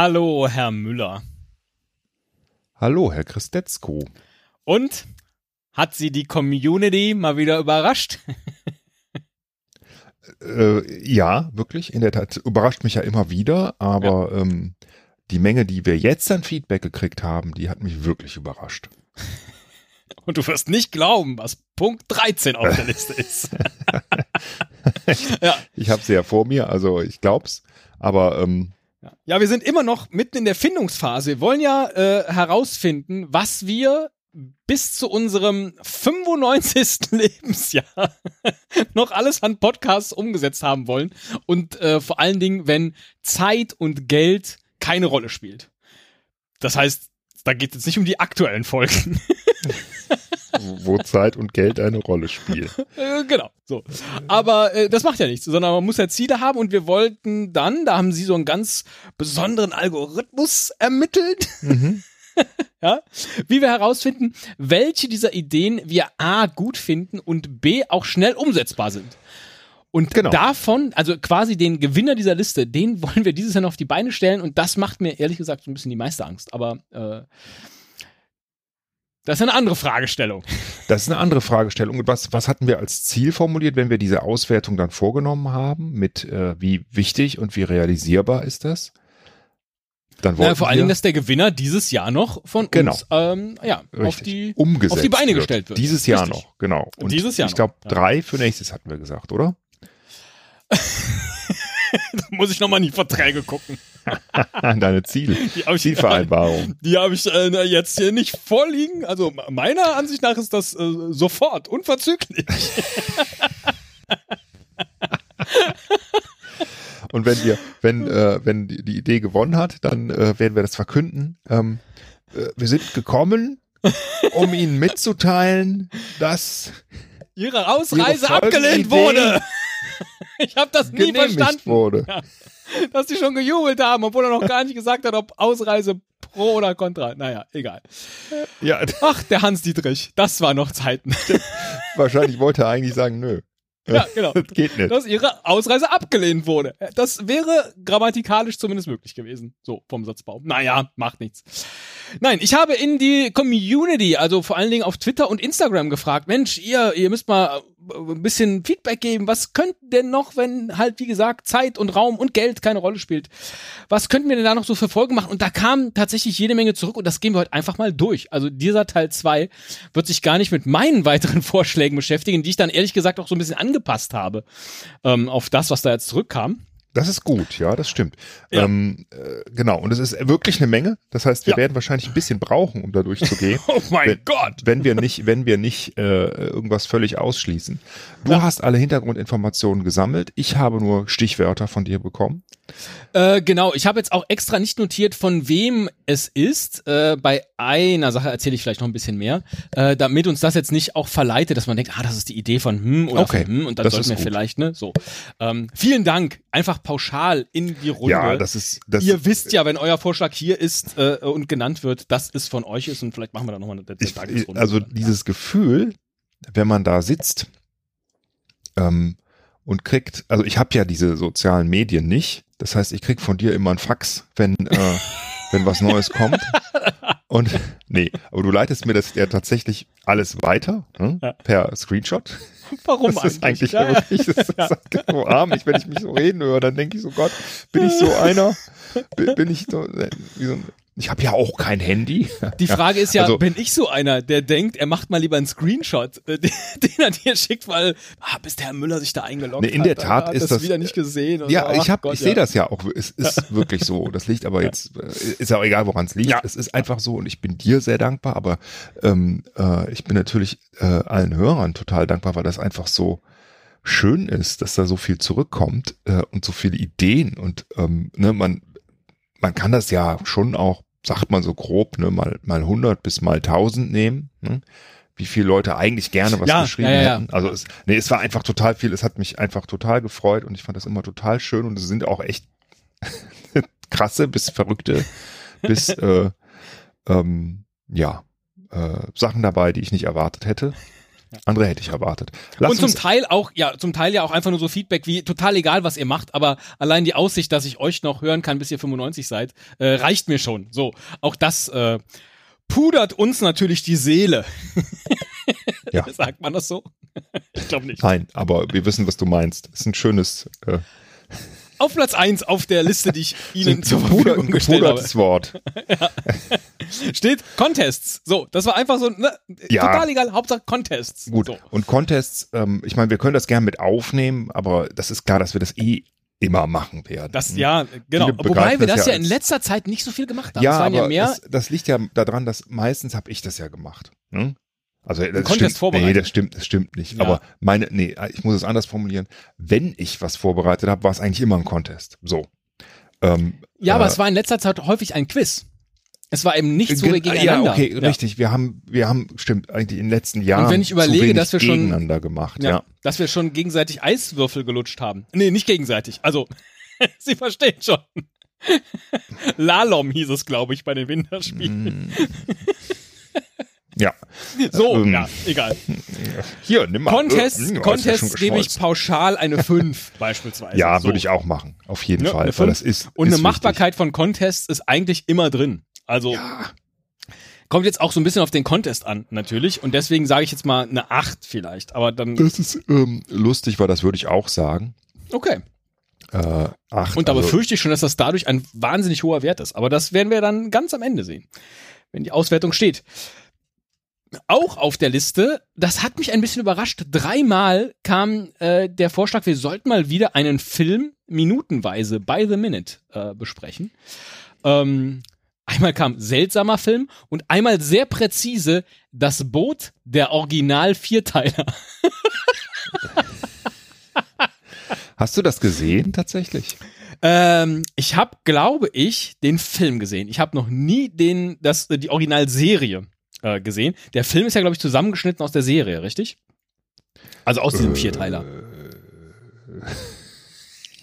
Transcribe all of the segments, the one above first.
Hallo, Herr Müller. Hallo, Herr Christetzko. Und hat Sie die Community mal wieder überrascht? äh, ja, wirklich. In der Tat überrascht mich ja immer wieder, aber ja. ähm, die Menge, die wir jetzt an Feedback gekriegt haben, die hat mich wirklich überrascht. Und du wirst nicht glauben, was Punkt 13 auf der Liste ist. ja. Ich habe sie ja vor mir, also ich glaub's. Aber ähm, ja, wir sind immer noch mitten in der Findungsphase. Wir wollen ja äh, herausfinden, was wir bis zu unserem 95. Lebensjahr noch alles an Podcasts umgesetzt haben wollen. Und äh, vor allen Dingen, wenn Zeit und Geld keine Rolle spielt. Das heißt, da geht es nicht um die aktuellen Folgen. Wo Zeit und Geld eine Rolle spielen. Äh, genau, so. Aber äh, das macht ja nichts, sondern man muss ja Ziele haben und wir wollten dann, da haben sie so einen ganz besonderen Algorithmus ermittelt. Mhm. ja, wie wir herausfinden, welche dieser Ideen wir A gut finden und B auch schnell umsetzbar sind. Und genau. davon, also quasi den Gewinner dieser Liste, den wollen wir dieses Jahr noch auf die Beine stellen und das macht mir ehrlich gesagt so ein bisschen die meiste Angst. Aber äh, das ist eine andere Fragestellung. Das ist eine andere Fragestellung. Und was, was hatten wir als Ziel formuliert, wenn wir diese Auswertung dann vorgenommen haben? Mit äh, wie wichtig und wie realisierbar ist das? Dann naja, vor allen Dingen, dass der Gewinner dieses Jahr noch von genau. uns ähm, ja, auf, die, Umgesetzt auf die Beine wird. gestellt wird. Dieses Jahr Richtig. noch, genau. Und dieses Jahr ich glaube, drei für nächstes hatten wir gesagt, oder? da muss ich nochmal in die Verträge gucken. Deine Ziel, die Zielvereinbarung. Die habe ich äh, jetzt hier nicht vorliegen. Also meiner Ansicht nach ist das äh, sofort, unverzüglich. Und wenn wir, wenn, äh, wenn die, die, Idee gewonnen hat, dann äh, werden wir das verkünden. Ähm, äh, wir sind gekommen, um Ihnen mitzuteilen, dass Ihre Ausreise Ihre abgelehnt wurde. Ich habe das nie verstanden. Wurde. Ja. Dass die schon gejubelt haben, obwohl er noch gar nicht gesagt hat, ob Ausreise pro oder contra. Naja, egal. Ja. Ach, der Hans Dietrich, das war noch Zeiten. Wahrscheinlich wollte er eigentlich sagen, nö. Ja, genau. Das geht nicht. Dass ihre Ausreise abgelehnt wurde. Das wäre grammatikalisch zumindest möglich gewesen. So, vom Satzbau. Naja, macht nichts. Nein, ich habe in die Community, also vor allen Dingen auf Twitter und Instagram gefragt, Mensch, ihr, ihr müsst mal ein bisschen Feedback geben. Was könnte denn noch, wenn halt, wie gesagt, Zeit und Raum und Geld keine Rolle spielt? Was könnten wir denn da noch so für Folgen machen? Und da kam tatsächlich jede Menge zurück und das gehen wir heute einfach mal durch. Also dieser Teil zwei wird sich gar nicht mit meinen weiteren Vorschlägen beschäftigen, die ich dann ehrlich gesagt auch so ein bisschen angepasst habe ähm, auf das, was da jetzt zurückkam. Das ist gut, ja, das stimmt. Ja. Ähm, äh, genau, und es ist wirklich eine Menge. Das heißt, wir ja. werden wahrscheinlich ein bisschen brauchen, um da durchzugehen. oh mein wenn, Gott! Wenn wir nicht, wenn wir nicht äh, irgendwas völlig ausschließen. Du ja. hast alle Hintergrundinformationen gesammelt. Ich habe nur Stichwörter von dir bekommen. Äh, genau, ich habe jetzt auch extra nicht notiert, von wem es ist. Äh, bei einer Sache erzähle ich vielleicht noch ein bisschen mehr, äh, damit uns das jetzt nicht auch verleitet, dass man denkt, ah, das ist die Idee von hm oder okay. von hm und dann sollten wir gut. vielleicht, ne? So. Ähm, vielen Dank. Einfach pauschal in die Runde. Ja, das ist. Das Ihr wisst ja, wenn euer Vorschlag hier ist äh, und genannt wird, dass es von euch ist und vielleicht machen wir da nochmal eine, eine Tagesrunde. Also dieses Gefühl, wenn man da sitzt ähm, und kriegt, also ich habe ja diese sozialen Medien nicht das heißt, ich krieg von dir immer ein Fax, wenn, äh, wenn was Neues kommt. Und nee, aber du leitest mir das ja tatsächlich alles weiter ne? ja. per Screenshot. Warum das ist eigentlich? Ja, wirklich, das ja. ist so arm. Ich, wenn ich mich so reden höre, dann denke ich so, Gott, bin ich so einer? Bin ich so, äh, wie so ein ich habe ja auch kein Handy. Die Frage ist ja, also, bin ich so einer, der denkt, er macht mal lieber einen Screenshot, äh, den, den er dir schickt, weil ah, bis der Herr Müller sich da eingeloggt nee, in der Tat hat, ist das, das wieder nicht gesehen. ja, so. ich habe, ich sehe das ja auch. Es ist wirklich so. Das liegt aber jetzt, äh, ist ja auch egal, woran es liegt. Ja. Es ist einfach so und ich bin dir sehr dankbar, aber ähm, äh, ich bin natürlich äh, allen Hörern total dankbar, weil das einfach so schön ist, dass da so viel zurückkommt äh, und so viele Ideen und ähm, ne, man man kann das ja schon auch sagt man so grob, ne, mal, mal 100 bis mal 1000 nehmen, ne? wie viele Leute eigentlich gerne was ja, geschrieben ja, ja, hätten. Also es, nee, es war einfach total viel, es hat mich einfach total gefreut und ich fand das immer total schön und es sind auch echt krasse bis verrückte bis äh, ähm, ja äh, Sachen dabei, die ich nicht erwartet hätte. Andere hätte ich erwartet. Lass und zum Teil auch, ja, zum Teil ja auch einfach nur so Feedback wie total egal, was ihr macht, aber allein die Aussicht, dass ich euch noch hören kann, bis ihr 95 seid, äh, reicht mir schon. So, auch das äh, pudert uns natürlich die Seele. Ja. Sagt man das so? ich glaube nicht. Nein, aber wir wissen, was du meinst. Ist ein schönes. Äh auf Platz eins auf der Liste, die ich Ihnen zur Verfügung gestellt habe. Wort. ja. Steht Contests. So, das war einfach so, ne, ja. total egal, Hauptsache Contests. Gut, so. und Contests, ähm, ich meine, wir können das gerne mit aufnehmen, aber das ist klar, dass wir das eh immer machen werden. Das, ja, genau. Wobei wir das, das ja in letzter Zeit nicht so viel gemacht haben. Ja, aber ja mehr das, das, liegt ja daran, dass meistens habe ich das ja gemacht. Hm? Also das Contest stimmt, vorbereitet. Nee, das stimmt, das stimmt nicht. Ja. Aber meine, nee, ich muss es anders formulieren. Wenn ich was vorbereitet habe, war es eigentlich immer ein Contest. So. Ähm, ja, äh, aber es war in letzter Zeit häufig ein Quiz. Es war eben nicht so gegeneinander. Ja, okay, ja. richtig. Wir haben, wir haben, stimmt, eigentlich in den letzten Jahren Und wenn ich überlege, dass wir schon gegeneinander gemacht, ja, ja, dass wir schon gegenseitig Eiswürfel gelutscht haben. Nee, nicht gegenseitig. Also, Sie verstehen schon. Lalom hieß es, glaube ich, bei den Winterspielen. Mm. Ja. So, ähm, ja, egal. Hier, nimm mal. Contest, äh, Contest gebe ich pauschal eine 5 beispielsweise. Ja, so. würde ich auch machen. Auf jeden ja, Fall. Weil das ist, Und ist eine Machbarkeit wichtig. von Contests ist eigentlich immer drin. Also ja. kommt jetzt auch so ein bisschen auf den Contest an, natürlich. Und deswegen sage ich jetzt mal eine 8 vielleicht. Aber dann. Das ist ähm, lustig, weil das würde ich auch sagen. Okay. Äh, acht, und da also, befürchte ich schon, dass das dadurch ein wahnsinnig hoher Wert ist. Aber das werden wir dann ganz am Ende sehen, wenn die Auswertung steht auch auf der Liste, das hat mich ein bisschen überrascht. Dreimal kam äh, der Vorschlag, wir sollten mal wieder einen Film minutenweise by the minute äh, besprechen. Ähm, einmal kam seltsamer Film und einmal sehr präzise das Boot der Original Vierteiler. Hast du das gesehen tatsächlich? Ähm, ich habe, glaube ich, den Film gesehen. Ich habe noch nie den, das, die Originalserie äh, gesehen. Der Film ist ja, glaube ich, zusammengeschnitten aus der Serie, richtig? Also aus diesem äh, Vierteiler.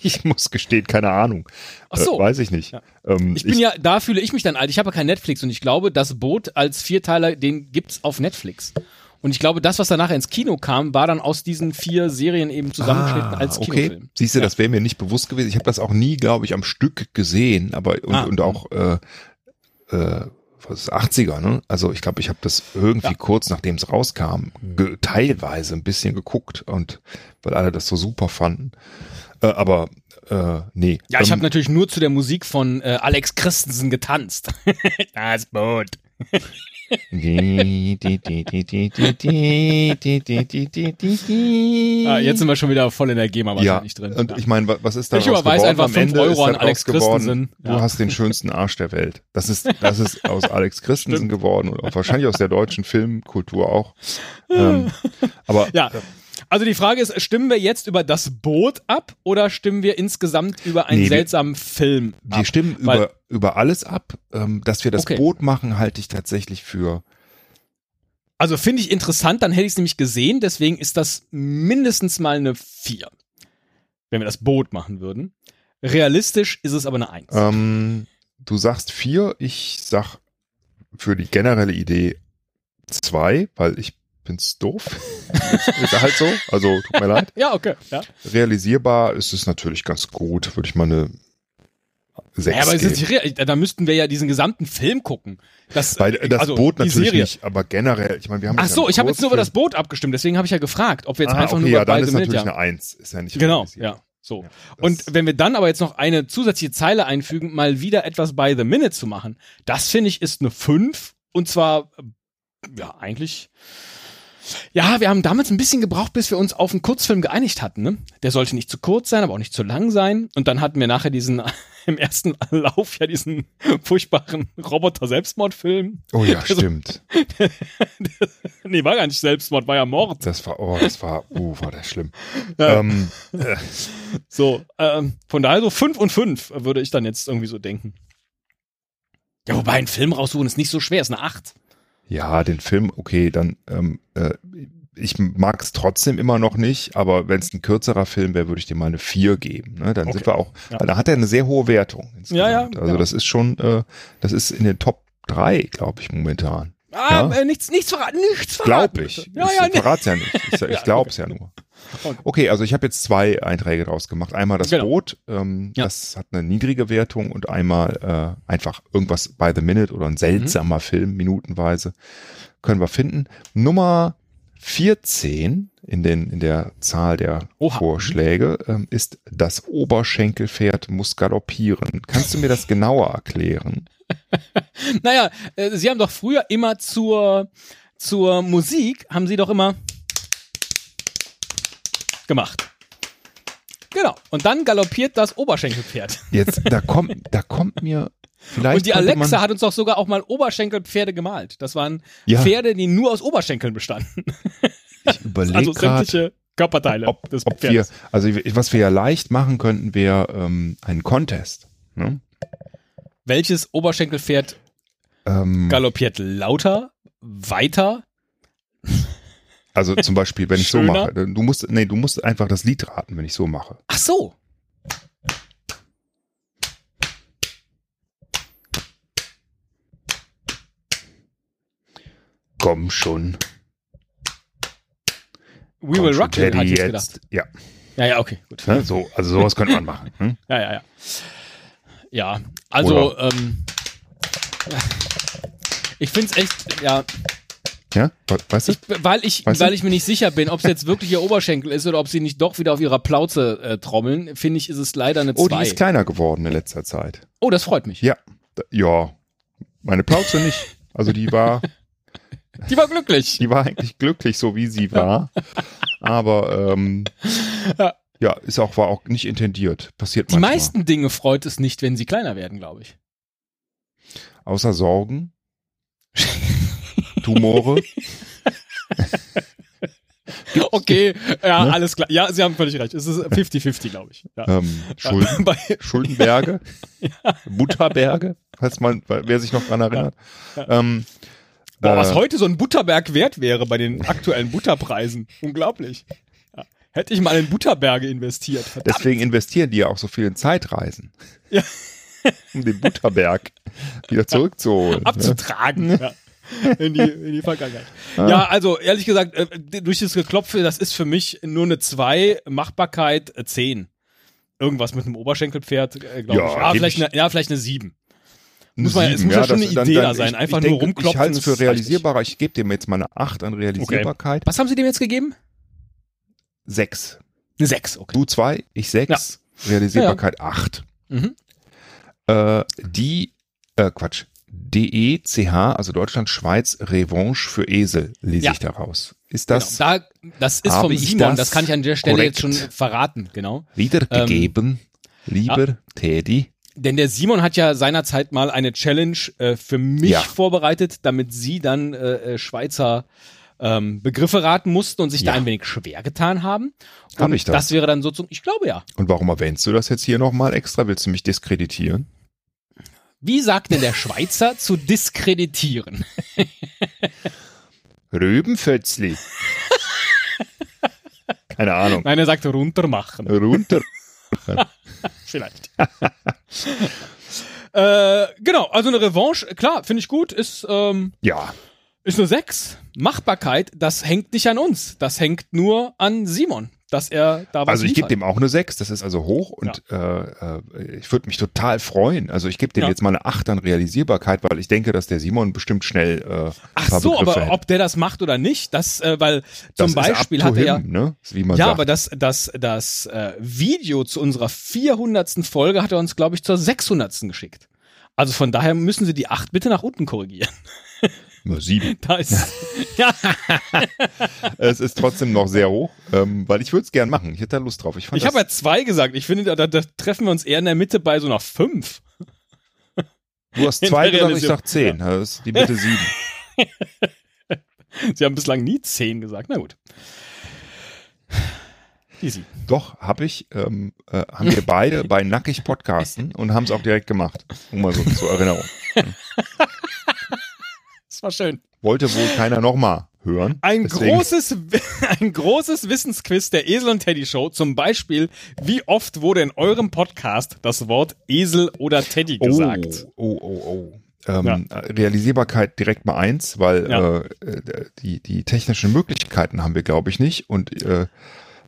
Ich muss gestehen, keine Ahnung. Ach so. Äh, weiß ich nicht. Ja. Ähm, ich bin ich, ja, da fühle ich mich dann alt. Ich habe ja kein Netflix und ich glaube, das Boot als Vierteiler, den gibt's auf Netflix. Und ich glaube, das, was danach ins Kino kam, war dann aus diesen vier Serien eben zusammengeschnitten ah, als Kinofilm. Okay. Siehst du, ja. das wäre mir nicht bewusst gewesen. Ich habe das auch nie, glaube ich, am Stück gesehen, aber und, ah. und auch äh, äh, was ist 80er, ne? Also ich glaube, ich habe das irgendwie ja. kurz nachdem es rauskam, teilweise ein bisschen geguckt und weil alle das so super fanden. Äh, aber äh, nee. Ja, ich ähm, habe natürlich nur zu der Musik von äh, Alex Christensen getanzt. das Boot ah, jetzt sind wir schon wieder voll in der GEMA wahrscheinlich ja, drin. Und ja. ich meine, was ist da Ich überweise einfach 5 Euro an Alex Christensen. Du ja. hast den schönsten Arsch der Welt. Das ist, das ist aus Alex Christensen geworden und wahrscheinlich aus der deutschen Filmkultur auch. Ähm, aber ja. Also die Frage ist, stimmen wir jetzt über das Boot ab oder stimmen wir insgesamt über einen nee, seltsamen Film ab? Wir stimmen Weil, über, über alles ab. Ähm, dass wir das okay. Boot machen, halte ich tatsächlich für also finde ich interessant, dann hätte ich es nämlich gesehen, deswegen ist das mindestens mal eine 4. Wenn wir das Boot machen würden. Realistisch ist es aber eine 1. Ähm, du sagst 4, ich sag für die generelle Idee 2, weil ich bin's doof. ist halt so. Also tut mir leid. ja, okay. Ja. Realisierbar ist es natürlich ganz gut. Würde ich mal eine 6 ja, aber ist, da müssten wir ja diesen gesamten Film gucken. Das, Bei, das also Boot natürlich nicht, aber generell. Ich meine, wir haben Ach so, ich habe jetzt nur über das Boot abgestimmt. Deswegen habe ich ja gefragt, ob wir jetzt ah, einfach okay, nur ja, dann ist natürlich ja. eine 1. Ist ja nicht Genau, ja. So. Ja, und wenn wir dann aber jetzt noch eine zusätzliche Zeile einfügen, mal wieder etwas by the minute zu machen, das finde ich ist eine 5 und zwar ja, eigentlich ja, wir haben damals ein bisschen gebraucht, bis wir uns auf einen Kurzfilm geeinigt hatten. Ne? Der sollte nicht zu kurz sein, aber auch nicht zu lang sein. Und dann hatten wir nachher diesen im ersten Lauf ja diesen furchtbaren Roboter-Selbstmordfilm. Oh ja, also, stimmt. nee, war gar nicht Selbstmord, war ja Mord. Das war, oh, das war, uh, war das schlimm. Ja. Ähm, äh. So, ähm, von daher so fünf und fünf würde ich dann jetzt irgendwie so denken. Ja, wobei ein Film raussuchen ist nicht so schwer, ist eine acht. Ja, den Film, okay, dann, ähm, äh, ich mag es trotzdem immer noch nicht, aber wenn es ein kürzerer Film wäre, würde ich dir mal eine 4 geben. Ne? Dann okay. sind wir auch, ja. weil da hat er eine sehr hohe Wertung. Ja, ja. Also ja. das ist schon, äh, das ist in den Top 3, glaube ich, momentan. Ah, Ja. äh, nichts, nichts verraten, nichts verraten. Glaub ich. Ja, ich ja, verrat's ja nicht. Ich, ich glaub's ja nur. Okay. Also ich habe jetzt zwei Einträge draus gemacht. Einmal das Genau. Boot, ähm, Ja. das hat eine niedrige Wertung und einmal äh, einfach irgendwas by the minute oder ein seltsamer Film, minutenweise. Können wir finden. Nummer 14 in, den, in der Zahl der Oha. Vorschläge ähm, ist das Oberschenkelpferd muss galoppieren. Kannst du mir das genauer erklären? Naja, äh, sie haben doch früher immer zur, zur Musik, haben sie doch immer gemacht. Genau. Und dann galoppiert das Oberschenkelpferd. Jetzt, da kommt, da kommt mir vielleicht. Und die Alexa hat uns doch sogar auch mal Oberschenkelpferde gemalt. Das waren Ja. Pferde, die nur aus Oberschenkeln bestanden. ich überlege Also sämtliche Körperteile ob, des ob wir, also was wir ja leicht machen könnten, wäre ähm, ein Contest. Ne? Welches Oberschenkelpferd Ähm, galoppiert lauter, weiter? Also zum Beispiel, wenn ich so mache, du musst, nee, du musst einfach das Lied raten, wenn ich so mache. Ach so. Komm schon. We komm will schon, rock Teddy, hatte ich jetzt gedacht. Ja, Ja, ja, okay, gut. ne? so, also sowas könnte man machen. Hm? Ja, ja, ja. Ja, also, ähm, ich find's echt, ja, Ja, we- weißt du? ich, weil ich, Weißt du? weil ich mir nicht sicher bin, ob es jetzt wirklich ihr Oberschenkel ist oder ob sie nicht doch wieder auf ihrer Plauze äh, trommeln, finde ich, ist es leider eine oh, die 2. ist kleiner geworden in letzter Zeit. oh, das freut mich. Ja, ja, meine Plauze nicht. Also die war, Die war glücklich. die war eigentlich glücklich, so wie sie war. Aber ähm, Ja. ja, ist auch war auch nicht intendiert. Passiert Die manchmal. meisten Dinge freut es nicht, wenn sie kleiner werden, glaube ich. Außer Sorgen, Tumore. Okay, ja, Ne? alles klar. Ja, Sie haben völlig recht. Es ist 50-50, glaube ich. Ja. ähm, Schulden, Schuldenberge, Butterberge, falls man, wer sich noch dran erinnert. Ähm, boah, was äh, heute so ein Butterberg wert wäre bei den aktuellen Butterpreisen. Unglaublich. Ja. Hätte ich mal in Butterberge investiert. Verdammt. Deswegen investieren die ja auch so viel in Zeitreisen. Ja. Um den Butterberg wieder zurückzuholen. ne? abzutragen. Ja. In die, in die Vergangenheit. Ja, also ehrlich gesagt, äh, durch das Geklopfe, das ist für mich nur eine 2, Machbarkeit äh, 10. Irgendwas mit einem Oberschenkelpferd, äh, glaube Ja, ich. Ah, geb vielleicht ich- eine, ja, vielleicht eine 7. Eine Muss man- es muss ja schon das- eine Idee da sein, einfach nur denke, rumklopfen, Ich halte es für realisierbarer. Ich gebe dem jetzt mal eine 8 an Realisierbarkeit. Was haben Sie dem jetzt gegeben? 6. Eine 6, okay. Du 2, ich 6. Realisierbarkeit 8. Mhm. Äh, die, äh, Quatsch, DECH, also Deutschland, Schweiz, Revanche für Esel, lese Ja. ich daraus. Ist das genau. da, das ist vom Simon, das das, kann ich an der Stelle jetzt schon verraten, genau. wiedergegeben, lieber Teddy? Denn der Simon hat ja seinerzeit mal eine Challenge äh, für mich Ja. vorbereitet, damit sie dann äh, äh, Schweizer ähm, Begriffe raten mussten und sich da Ja. ein wenig schwer getan haben. Hab ich das? das wäre dann so zum, ich glaube ja. Und warum erwähnst du das jetzt hier nochmal extra? Willst du mich diskreditieren? Wie sagt denn der Schweizer zu diskreditieren? Rübenfötzli. Keine Ahnung. Nein, er sagt runtermachen. Runter. Vielleicht. äh, genau, also eine Revanche, klar, finde ich gut, ist, ähm, Ja, ist eine 6. Machbarkeit, das hängt nicht an uns. Das hängt nur an Simon, dass er da was also ich gebe dem auch eine 6, das ist also hoch und äh, äh, ich würde mich total freuen. Also ich gebe dem Ja. jetzt mal eine 8 an Realisierbarkeit, weil ich denke, dass der Simon bestimmt schnell äh, Ach so, Begriffe aber hätte. ob der das macht oder nicht, das, äh, weil Das zum Beispiel hat er ja, him, ne? wie man ja, sagt. aber das, das, das äh, Video zu unserer 400. Folge hat er uns, glaube ich, zur 600. geschickt. Also von daher müssen Sie die 8 bitte nach unten korrigieren. Nur 7. Da ist, ja, es ist trotzdem noch sehr hoch, ähm, weil ich würde es gern machen. Ich hätte da Lust drauf. Ich, ich habe ja zwei gesagt. Ich finde, da, da, treffen wir uns eher in der Mitte bei so einer 5. du hast zwei gesagt, ich sag 10. Das ist die Mitte 7. Sie haben bislang nie 10 gesagt. Na gut. Easy. Doch, habe ich, ähm, äh, haben wir beide bei Nackig Podcasten und haben es auch direkt gemacht. Nur mal so zur Erinnerung. Das war schön. Wollte wohl keiner nochmal hören. Ein Deswegen- großes, ein großes Wissensquiz der Esel und Teddy Show. Zum Beispiel, wie oft wurde in eurem Podcast das Wort Esel oder Teddy gesagt? Oh, oh, oh, oh. Ähm, Ja. Realisierbarkeit direkt mal eins, weil Ja. äh, die, die technischen Möglichkeiten haben wir, glaube ich, nicht. Und äh,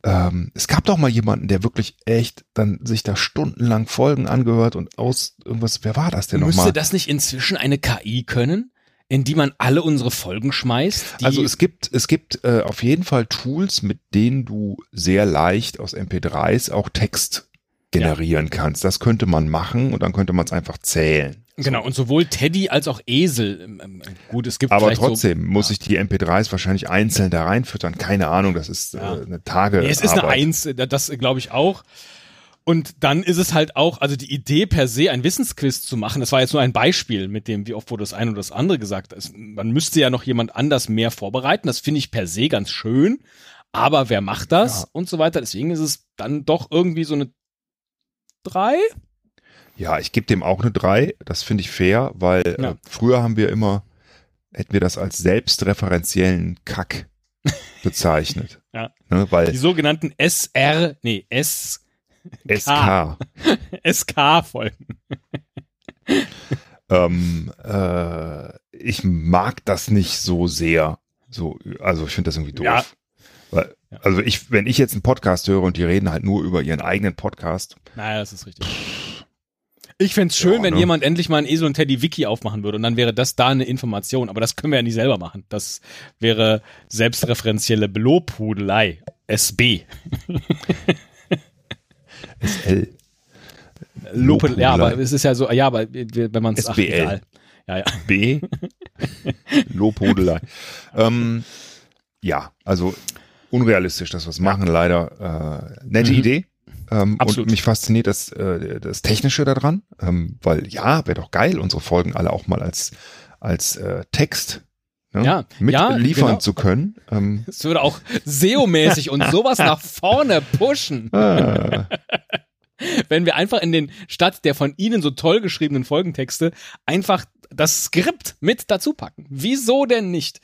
ähm, es gab doch mal jemanden, der wirklich echt dann sich da stundenlang Folgen angehört und aus irgendwas, wer war das denn Müsste nochmal? das nicht inzwischen eine KI können, in die man alle unsere Folgen schmeißt? Also es gibt, es gibt äh, auf jeden Fall Tools, mit denen du sehr leicht aus MP3s auch Text generieren kannst. Das könnte man machen und dann könnte man es einfach zählen. genau, und sowohl Teddy als auch Esel. ähm, ähm, Gut, es gibt Aber trotzdem so, muss ja. ich die MP3s wahrscheinlich einzeln da reinfüttern. Keine Ahnung, das ist Ja. äh, eine Tage. Nee, es ist eine. Eins, das glaube ich auch. Und dann ist es halt auch, also die Idee per se, ein Wissensquiz zu machen, das war jetzt nur ein Beispiel mit dem, wie oft wurde das eine oder das andere gesagt. Es, man müsste ja noch jemand anders mehr vorbereiten. Das finde ich per se ganz schön. Aber wer macht das Ja. und so weiter? Deswegen ist es dann doch irgendwie so eine drei. Ja, ich gebe dem auch eine 3. Das finde ich fair, weil Ja. äh, früher haben wir immer, hätten wir das als selbstreferenziellen Kack bezeichnet. Ja. Ne, weil Die sogenannten SR, nee, S, SK. SK-Folgen. Ähm, äh, ich mag das nicht so sehr. So, also ich finde das irgendwie doof. Ja. Weil, also ich, wenn ich jetzt einen Podcast höre und die reden halt nur über ihren eigenen Podcast, Naja, das ist richtig. Ich fänd's schön, Ja, wenn ne? jemand endlich mal ein Esel und Teddy Wiki aufmachen würde und dann wäre das da eine Information. Aber das können wir ja nicht selber machen. Das wäre selbstreferenzielle Belobhudelei. SB. SL. Lope, ja, Lobhudelei. aber es ist ja so, ja, aber wenn man es SBL. Ja, ja. B. Lobhudelei. ähm, ja, also unrealistisch, dass wir es machen, leider. Äh, nette Mhm. Idee. Ähm, Absolut. Und mich fasziniert das, äh, das Technische daran, ähm, weil ja, wäre doch geil, unsere Folgen alle auch mal als, als äh, Text ne, Ja, mit ja, liefern genau. zu können. Ähm, Es würde auch SEO-mäßig und sowas nach vorne pushen, äh, wenn wir einfach in den statt der von Ihnen so toll geschriebenen Folgentexte einfach das Skript mit dazu packen. Wieso denn nicht?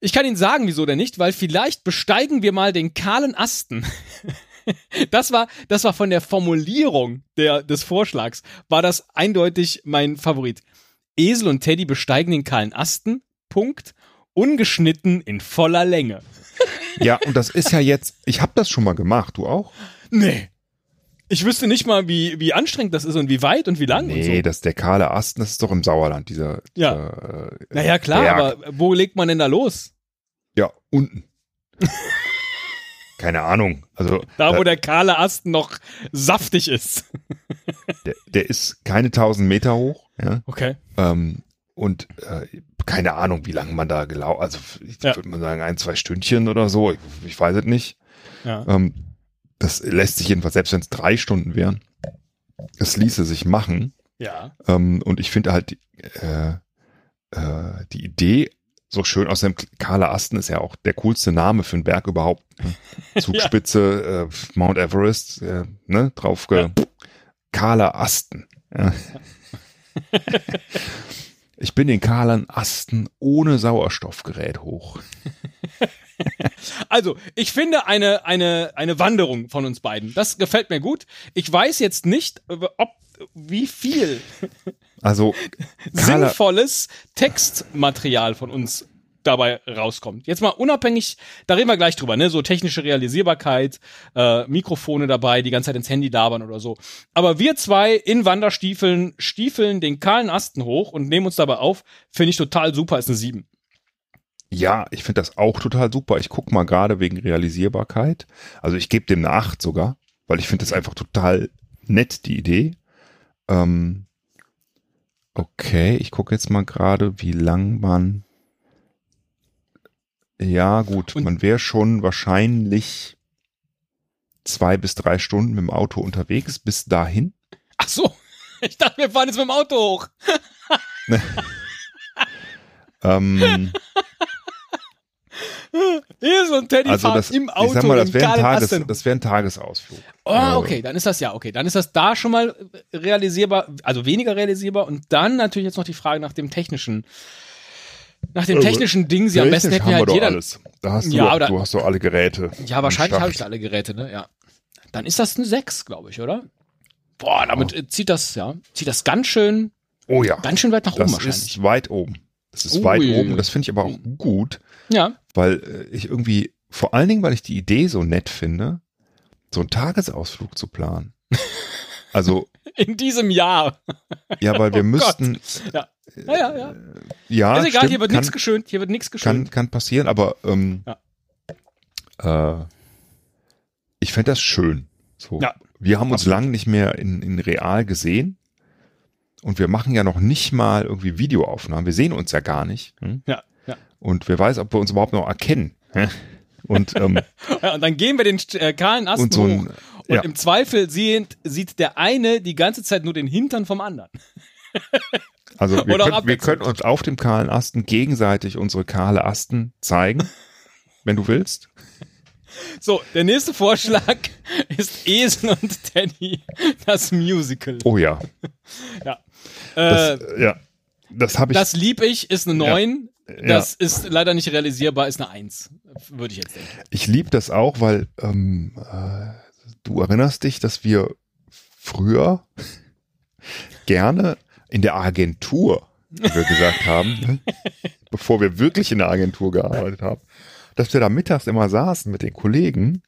Ich kann Ihnen sagen, wieso denn nicht, weil vielleicht besteigen wir mal den kahlen Asten. Das war, das war von der Formulierung der, des Vorschlags, war das eindeutig mein Favorit. Esel und Teddy besteigen den kahlen Asten, Punkt, ungeschnitten in voller Länge. ja, und das ist ja jetzt, ich habe das schon mal gemacht, du auch? Nee. Ich wüsste nicht mal, wie, wie anstrengend das ist und wie weit und wie lang Nee, so. das der kahle Asten, das ist doch im Sauerland, dieser, Ja. äh, Naja, klar, Berg. aber wo legt man denn da los? Ja, unten. Keine Ahnung. Also Da, wo äh, der kahle Asten noch saftig ist. der, der ist keine 1000 Meter hoch. Ja? Okay. Ähm, und äh, keine Ahnung, wie lange man da gelaufen. Also ich Ja. würde mal sagen ein, zwei Stündchen oder so. Ich, ich weiß es nicht. Ja. Ähm, das lässt sich jedenfalls, selbst wenn es drei Stunden wären, es ließe sich machen. Ja. Ähm, und ich finde halt die, äh, äh, die Idee so schön. Außerdem Kahler Asten ist ja auch der coolste Name für einen Berg überhaupt. ne? Zugspitze, äh, Mount Everest, äh, ne, drauf ge Ja. Kahler Asten. Ja. ich bin den kahlen Asten ohne Sauerstoffgerät hoch. Also, ich finde eine, eine, eine Wanderung von uns beiden. Das gefällt mir gut. Ich weiß jetzt nicht, ob, wie viel Also sinnvolles Textmaterial von uns dabei rauskommt. Jetzt mal unabhängig, da reden wir gleich drüber, ne? So technische Realisierbarkeit, äh, Mikrofone dabei, die ganze Zeit ins Handy labern oder so. Aber wir zwei in Wanderstiefeln stiefeln den kahlen Asten hoch und nehmen uns dabei auf, finde ich total super, ist eine 7. Ja, ich finde das auch total super. Ich guck mal gerade wegen Realisierbarkeit. Also ich gebe dem eine 8 sogar, weil ich finde das einfach total nett, die Idee. Ähm, okay, ich gucke jetzt mal gerade, wie lang man. Ja, gut, Und- man wäre schon wahrscheinlich zwei bis drei Stunden mit dem Auto unterwegs bis dahin. Ach so, ich dachte, wir fahren jetzt mit dem Auto hoch. Ähm, Esel und Teddy also das, im Auto ich sag mal, das wäre ein, Tages, das wär ein Tagesausflug. Oh, Äh, okay, dann ist das ja okay. Dann ist das da schon mal realisierbar, also weniger realisierbar und dann natürlich jetzt noch die Frage nach dem technischen, nach dem Äh, technischen Ding. Sie am besten hätten wir haben halt doch jeder. alles. Da hast du, Ja, oder- du hast doch alle Geräte. Ja, wahrscheinlich habe ich da alle Geräte, ne? Ja. Dann ist das eine 6, glaube ich, oder? Boah, damit äh, zieht das, ja, zieht das ganz schön Oh ja. Ganz schön weit nach oben Das wahrscheinlich. ist weit oben. Das ist Ui. weit oben. Das finde ich aber auch gut, Ja. weil äh, ich irgendwie, vor allen Dingen, weil ich die Idee so nett finde, so einen Tagesausflug zu planen. Also, In diesem Jahr. ja, weil wir Oh müssten, Ja. Ja, ja, ja. ja, ist egal, stimmt, hier wird nichts geschönt. Hier wird nichts geschönt. kann, kann passieren, aber ähm, äh, ich fände das schön. So. Ja. Wir haben uns lange nicht mehr in, in real gesehen und wir machen ja noch nicht mal irgendwie Videoaufnahmen. Wir sehen uns ja gar nicht. Hm? Ja, ja. Und wer weiß, ob wir uns überhaupt noch erkennen. Und, ähm, Ja, und dann gehen wir den äh, kahlen Ast und so hoch. ein, Und ja, im Zweifel sieht, sieht der eine die ganze Zeit nur den Hintern vom anderen. also wir, können, wir können uns auf dem kahlen Asten gegenseitig unsere kahle Asten zeigen, wenn du willst. So, der nächste Vorschlag ist Esel und Teddy, das Musical. Oh ja, Äh, das, ja, das habe ich. das lieb ich, ist eine Ja. 9. Das ist leider nicht realisierbar, ist eine 1. Würde ich jetzt denken. Ich liebe das auch, weil ähm, äh, du erinnerst dich, dass wir früher gerne in der Agentur, wie wir gesagt haben, ne, bevor wir wirklich in der Agentur gearbeitet haben, dass wir da mittags immer saßen mit den Kollegen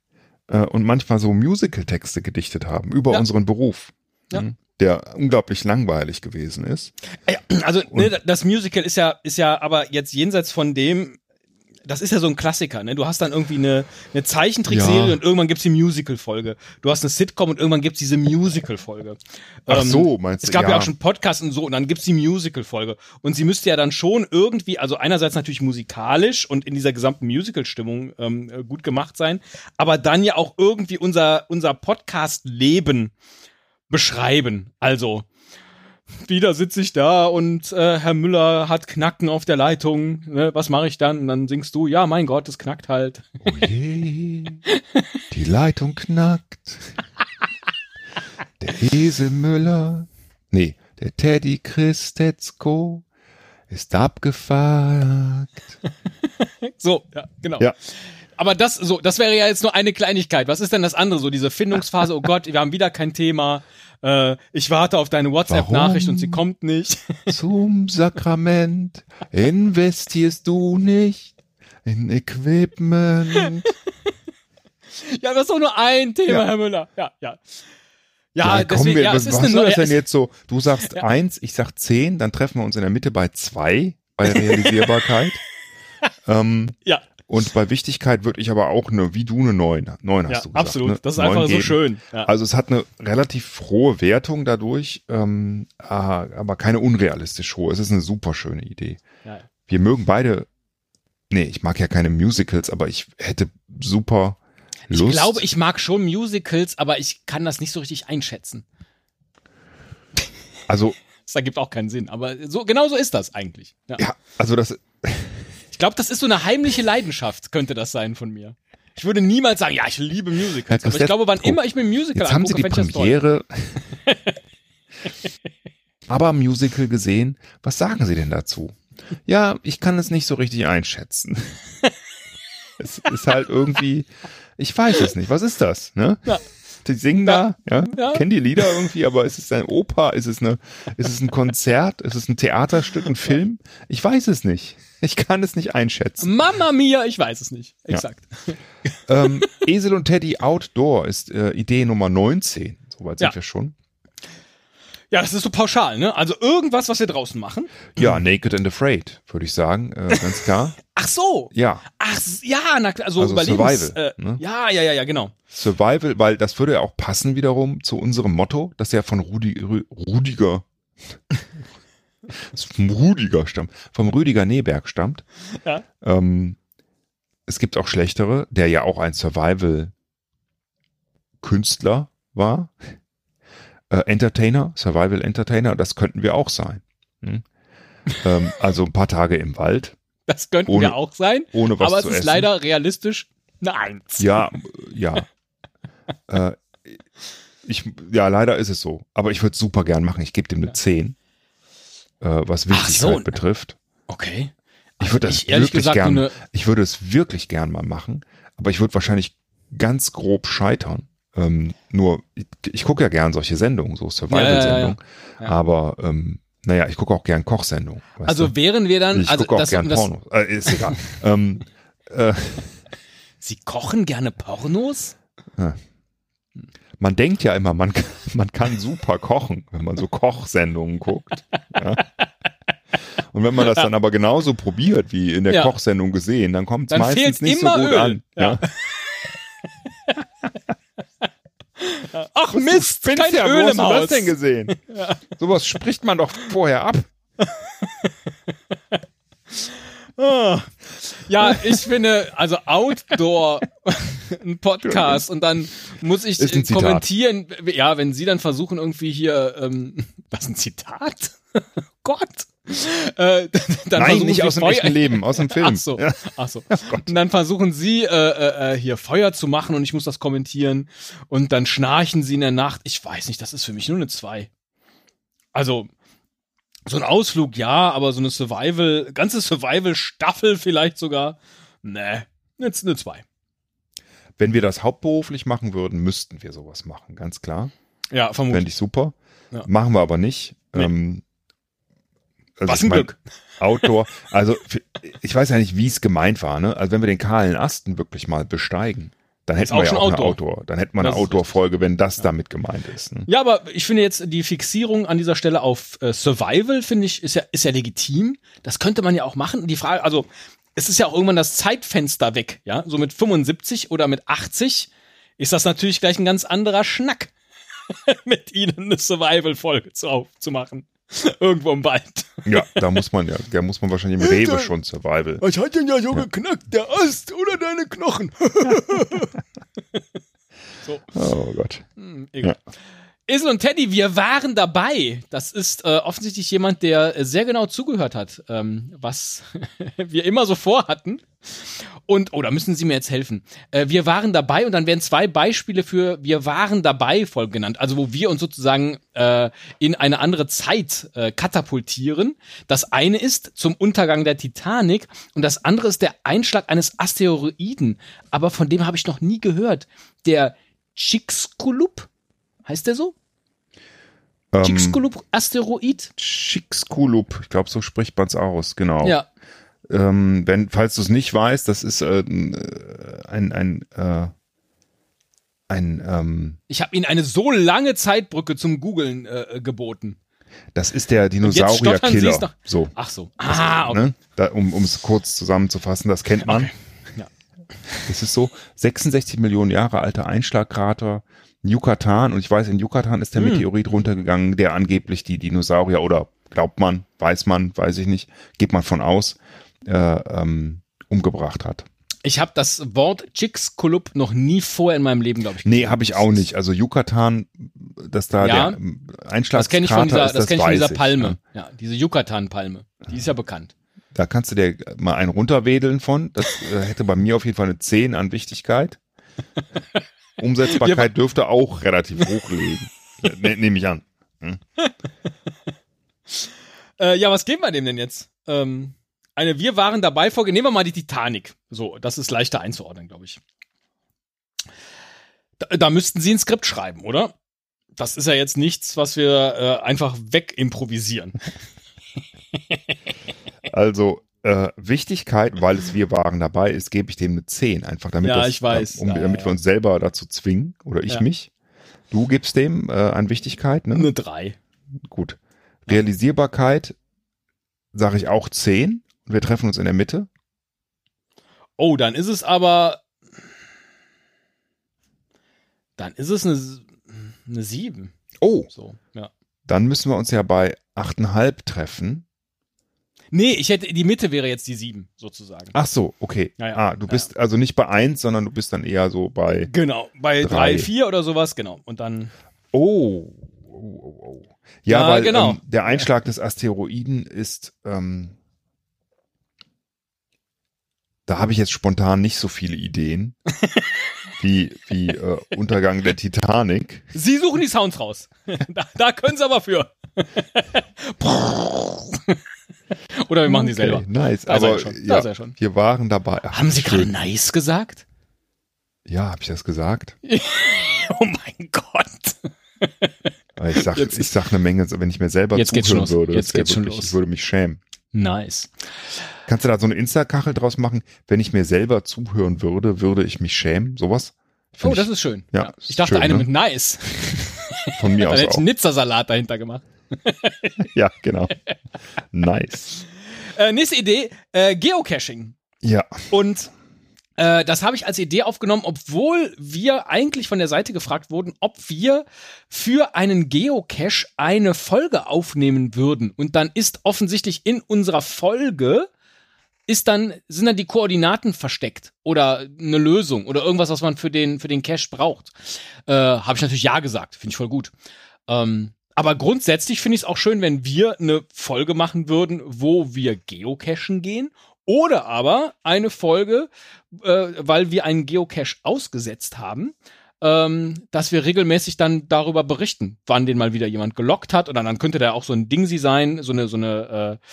äh, und manchmal so Musical-Texte gedichtet haben über Ja. unseren Beruf, Ja. ne, der unglaublich langweilig gewesen ist. Ja, also ne, das Musical ist ja, ist ja aber jetzt jenseits von dem, das ist ja so ein Klassiker, ne? Du hast dann irgendwie eine, eine Zeichentrickserie Ja. und irgendwann gibt's die Musical-Folge. Du hast eine Sitcom und irgendwann gibt's diese Musical-Folge. Ach Ähm, so, meinst du? Es gab ja. auch schon Podcasts und so, und dann gibt's die Musical-Folge. Und sie müsste ja dann schon irgendwie, also einerseits natürlich musikalisch und in dieser gesamten Musical-Stimmung ähm, äh, gut gemacht sein, aber dann ja auch irgendwie unser, unser Podcast-Leben beschreiben. Also, wieder sitze ich da und äh, Herr Müller hat Knacken auf der Leitung. Ne? Was mache ich dann? Und dann singst du, ja, mein Gott, es knackt halt. Oh je, die Leitung knackt. Der Esel Müller, nee, der Teddy Christetzko ist abgefuckt. So, ja, genau. Ja. Aber das, so, das wäre ja jetzt nur eine Kleinigkeit. Was ist denn das andere? So diese Findungsphase, oh Gott, wir haben wieder kein Thema. Äh, ich warte auf deine WhatsApp-Nachricht und sie kommt nicht. Zum Sakrament investierst du nicht in Equipment. ja, das ist doch nur ein Thema, Ja. Herr Müller. Ja, ja. Ja, komm, deswegen, wir- ja, was ist was eine das denn jetzt so? Du sagst Ja. eins, ich sag zehn, dann treffen wir uns in der Mitte bei zwei bei Realisierbarkeit. ähm, Ja, Und bei Wichtigkeit würde ich aber auch eine, wie du eine 9. 9 hast ja, du gesagt. absolut. Ne? Das ist einfach so geben. schön. Ja. Also es hat eine relativ hohe Wertung dadurch, ähm, ah, aber keine unrealistisch hohe. Es ist eine super schöne Idee. ja. Wir mögen beide, nee, ich mag ja keine Musicals, aber ich hätte super Lust. Ich glaube, ich mag schon Musicals, aber ich kann das nicht so richtig einschätzen. also, Das ergibt auch keinen Sinn. Aber so, genau so ist das eigentlich. Ja. also das, glaube, das ist so eine heimliche Leidenschaft, könnte das sein von mir. Ich würde niemals sagen, ja, ich liebe Musicals. Herr aber ich glaube, wann Oh, immer ich mir ein Musical jetzt haben Sie die angucke. Premiere, aber Musical gesehen. Was sagen Sie denn dazu? Ja, ich kann es nicht so richtig einschätzen. es ist halt irgendwie, ich weiß es nicht. Was ist das? Ne? Ja. Die singen da, ja, Ja. kennen die Lieder irgendwie, aber ist es ein Oper? Ist es eine, ist es ein Konzert? Ist es ein Theaterstück, ein Film? Ich weiß es nicht. Ich kann es nicht einschätzen. Mama mia, ich weiß es nicht. Ja. Exakt. ähm, Esel und Teddy Outdoor ist äh, Idee Nummer 19. Soweit sind Ja. wir schon. Ja, das ist so pauschal, ne? Also irgendwas, was wir draußen machen. Ja, Naked and Afraid, würde ich sagen, äh, ganz klar. Ach so. Ja, Ach, ja, na also, Also Überlebens... Survival, äh, ne? Ja, ja, ja, ja, genau. Survival, weil das würde ja auch passen wiederum zu unserem Motto, das ja von Rudi, Rü, Rudiger, vom Rudiger stammt, vom Rüdiger Neberg stammt. Ja. Ähm, es gibt auch schlechtere, der ja auch ein Survival-Künstler war. Äh, Entertainer, Survival Entertainer, das könnten wir auch sein. Hm? ähm, also ein paar Tage im Wald, Das könnten Ohne- wir auch sein. ohne was aber es zu ist essen. leider realistisch eine Eins. Ja, ja. äh, ich, ja, leider ist es so. Aber ich würde es super gern machen. Ich gebe dem eine Ja. 10, äh, was Wichtigkeit so. betrifft. Okay. Ich würde das ich wirklich gesagt gern, ich würde es wirklich gern mal machen, aber ich würde wahrscheinlich ganz grob scheitern. Ähm, nur, ich, ich gucke ja gern solche Sendungen, so Survival-Sendungen. Ja, ja, ja. Aber ähm, Naja, ich gucke auch gern Kochsendungen. Also du? wären wir dann, ich also gucke auch das, gern das, Pornos. Äh, ist egal. ähm, äh, Sie kochen gerne Pornos? man denkt ja immer, man, kann- man kann super kochen, wenn man so Kochsendungen guckt. Ja. Und wenn man das dann aber genauso probiert, wie in der Ja. Kochsendung gesehen, dann kommt es meistens nicht so gut Öl. an. Ja. Ach Mist, kein ja, Öl wo hast im du Haus. das denn gesehen? Sowas spricht man doch vorher ab. Ah. Ja, ich finde, also Outdoor, ein Podcast und dann muss ich äh, kommentieren, ja, wenn sie dann versuchen irgendwie hier, ähm, was ein Zitat? Gott. Äh, dann Nein, versuchen nicht sie aus dem Feuer- echten Leben, aus dem Film. Ach so, Ja. ach so. Und dann versuchen sie äh, äh, hier Feuer zu machen und ich muss das kommentieren und dann schnarchen sie in der Nacht. Ich weiß nicht, das ist für mich nur eine zwei. Also so ein Ausflug ja, aber so eine Survival, ganze Survival-Staffel vielleicht sogar. Nee, jetzt eine zwei. Wenn wir das hauptberuflich machen würden, müssten wir sowas machen, ganz klar. Ja, vermutlich. Fände ich super. Ja. Machen wir aber nicht. Nee. Ähm, also Was ich ein mein, Glück. Outdoor, also ich weiß ja nicht, wie es gemeint war, ne? Also wenn wir den kahlen Asten wirklich mal besteigen, dann hätten wir ja auch Outdoor. eine Outdoor. Dann hätten wir eine Outdoor-Folge, wenn das damit gemeint ist. Ne? Ja, aber ich finde jetzt die Fixierung an dieser Stelle auf äh, Survival finde ich ist ja ist ja legitim. Das könnte man ja auch machen. Die Frage, also es ist ja auch irgendwann das Zeitfenster weg, ja? So mit 75 oder mit 80 ist das natürlich gleich ein ganz anderer Schnack, mit ihnen eine Survival Folge zu aufzumachen. Irgendwo im Wald. Ja, da muss man ja, da muss man wahrscheinlich im Rewe schon Survival. Was hat denn ja so geknackt, der Ast oder deine Knochen? so. Oh Gott. Hm, egal. Isel und Teddy, wir waren dabei. Das ist äh, offensichtlich jemand, der sehr genau zugehört hat, ähm, was wir immer so vorhatten. Und, oh, da müssen Sie mir jetzt helfen. Äh, wir waren dabei und dann werden zwei Beispiele für Wir waren dabei Folgen genannt. Also, wo wir uns sozusagen äh, in eine andere Zeit äh, katapultieren. Das eine ist zum Untergang der Titanic und das andere ist der Einschlag eines Asteroiden. Aber von dem habe ich noch nie gehört. Der Chicxulub Heißt der so? Ähm, Chicxulub-Asteroid? Chicxulub, ich glaube, so spricht man es aus, genau. Ja. Ähm, wenn, falls du es nicht weißt, das ist äh, ein, ein, äh, ein ähm, Ich habe Ihnen eine so lange Zeitbrücke zum Googlen äh, geboten. das ist der Dinosaurierkiller. So. Ach so. Ah, okay. Ne? Da, um es kurz zusammenzufassen, das kennt man. Okay. Ja. Das ist so 66 Millionen Jahre alter Einschlagkrater, Yucatan. Und ich weiß, in Yucatan ist der Hm. Meteorit runtergegangen, der angeblich die Dinosaurier oder glaubt man, weiß man, weiß ich nicht, geht man von aus, äh, ähm, umgebracht hat. Ich habe das Wort Chicxulub noch nie vorher in meinem Leben, glaube ich. Nee, habe ich auch nicht. Also Yucatan, dass da Ja. der ähm, Einschlagskrater Das kenne ich von dieser, ist, das kenn ich von dieser Palme. ne? Ja, diese Yucatan-Palme. Die ist ja bekannt. Da kannst du dir mal einen runterwedeln von. Das äh, hätte bei mir auf jeden Fall eine 10 an Wichtigkeit. Umsetzbarkeit dürfte auch relativ hoch liegen. Ne, Nehme ich an. Äh, ja, was geben wir dem denn jetzt? Ähm, eine Wir waren dabei Folge. Nehmen wir mal die Titanic. So, das ist leichter einzuordnen, glaube ich. Da, da müssten Sie ein Skript schreiben, oder? Das ist ja jetzt nichts, was wir äh, einfach wegimprovisieren. Also äh, Wichtigkeit, weil es wir waren dabei ist, gebe ich dem eine 10. Einfach damit, Ja, das, ich weiß. Um, damit ja, wir uns selber dazu zwingen. Oder ich Ja. mich. Du gibst dem äh, an Wichtigkeit, ne? Eine 3. Gut. Realisierbarkeit sage ich auch 10. Wir treffen uns in der Mitte. Oh, dann ist es aber. Dann ist es eine, eine 7. Oh, So, ja. dann müssen wir uns ja bei 8,5 treffen. Nee, ich hätte, die Mitte wäre jetzt die 7, sozusagen. Ach so, okay. Ja, ja, ah, du ja. bist also nicht bei 1, sondern du bist dann eher so bei. Genau, bei Drei. 3, 4 oder sowas, genau. Und dann. Oh. oh, oh, oh. Ja, Ja, weil genau. ähm, der Einschlag des Asteroiden ist. Ähm, da habe ich jetzt spontan nicht so viele Ideen wie, wie äh, Untergang der Titanic. Sie suchen die Sounds raus. da, da können sie aber für. Oder wir machen die Okay, selber. Nice, Da ist er aber ja schon, da ja, schon. wir waren dabei. Ach, Haben Sie gerade nice gesagt? Ja, habe ich das gesagt? Oh mein Gott. Ich sag, Jetzt- ich sag eine Menge, wenn ich mir selber Jetzt geht's zuhören schon los. würde. Jetzt das geht's schon wirklich, los. Ich würde mich schämen. Nice. Kannst du da so eine Insta-Kachel draus machen? Wenn ich mir selber zuhören würde, würde ich mich schämen. Sowas? Find Oh, das ich ist schön. Ja, ist Ich dachte schön, eine ne? mit nice. von mir Dann aus hätte ich einen Nizza-Salat dahinter gemacht. Ja, genau. Nice. Äh, nächste Idee, äh, Geocaching. Ja, Und äh, das habe ich als Idee aufgenommen, obwohl wir eigentlich von der Seite gefragt wurden, ob wir für einen Geocache eine Folge aufnehmen würden. Und dann ist offensichtlich in unserer Folge ist dann, sind dann die Koordinaten versteckt oder eine Lösung oder irgendwas, was man für den, für den Cache braucht. Äh, habe ich natürlich ja gesagt. Finde ich voll gut. Ähm, aber grundsätzlich finde ich es auch schön, wenn wir eine Folge machen würden, wo wir geocachen gehen. Oder aber eine Folge, äh, weil wir einen Geocache ausgesetzt haben, ähm, dass wir regelmäßig dann darüber berichten, wann den mal wieder jemand gelockt hat. Oder dann könnte da auch so ein Dingsi sein, so eine, so eine, äh,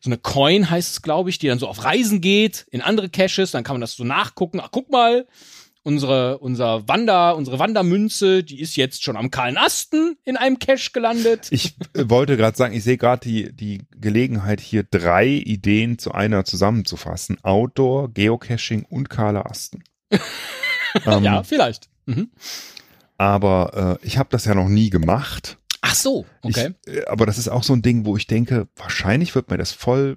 so eine Coin heißt es, glaube ich, die dann so auf Reisen geht, in andere Caches, dann kann man das so nachgucken. Ach, guck mal, unsere, unser Wander, unsere Wandermünze, die ist jetzt schon am kahlen Asten in einem Cache gelandet. ich äh, wollte gerade sagen, ich sehe gerade die, die Gelegenheit, hier drei Ideen zu einer zusammenzufassen. Outdoor, Geocaching und kahle Asten. ähm, ja, vielleicht. Mhm. Aber äh, ich habe das ja noch nie gemacht. Ach so, okay. Ich, äh, aber das ist auch so ein Ding, wo ich denke, wahrscheinlich wird mir das voll,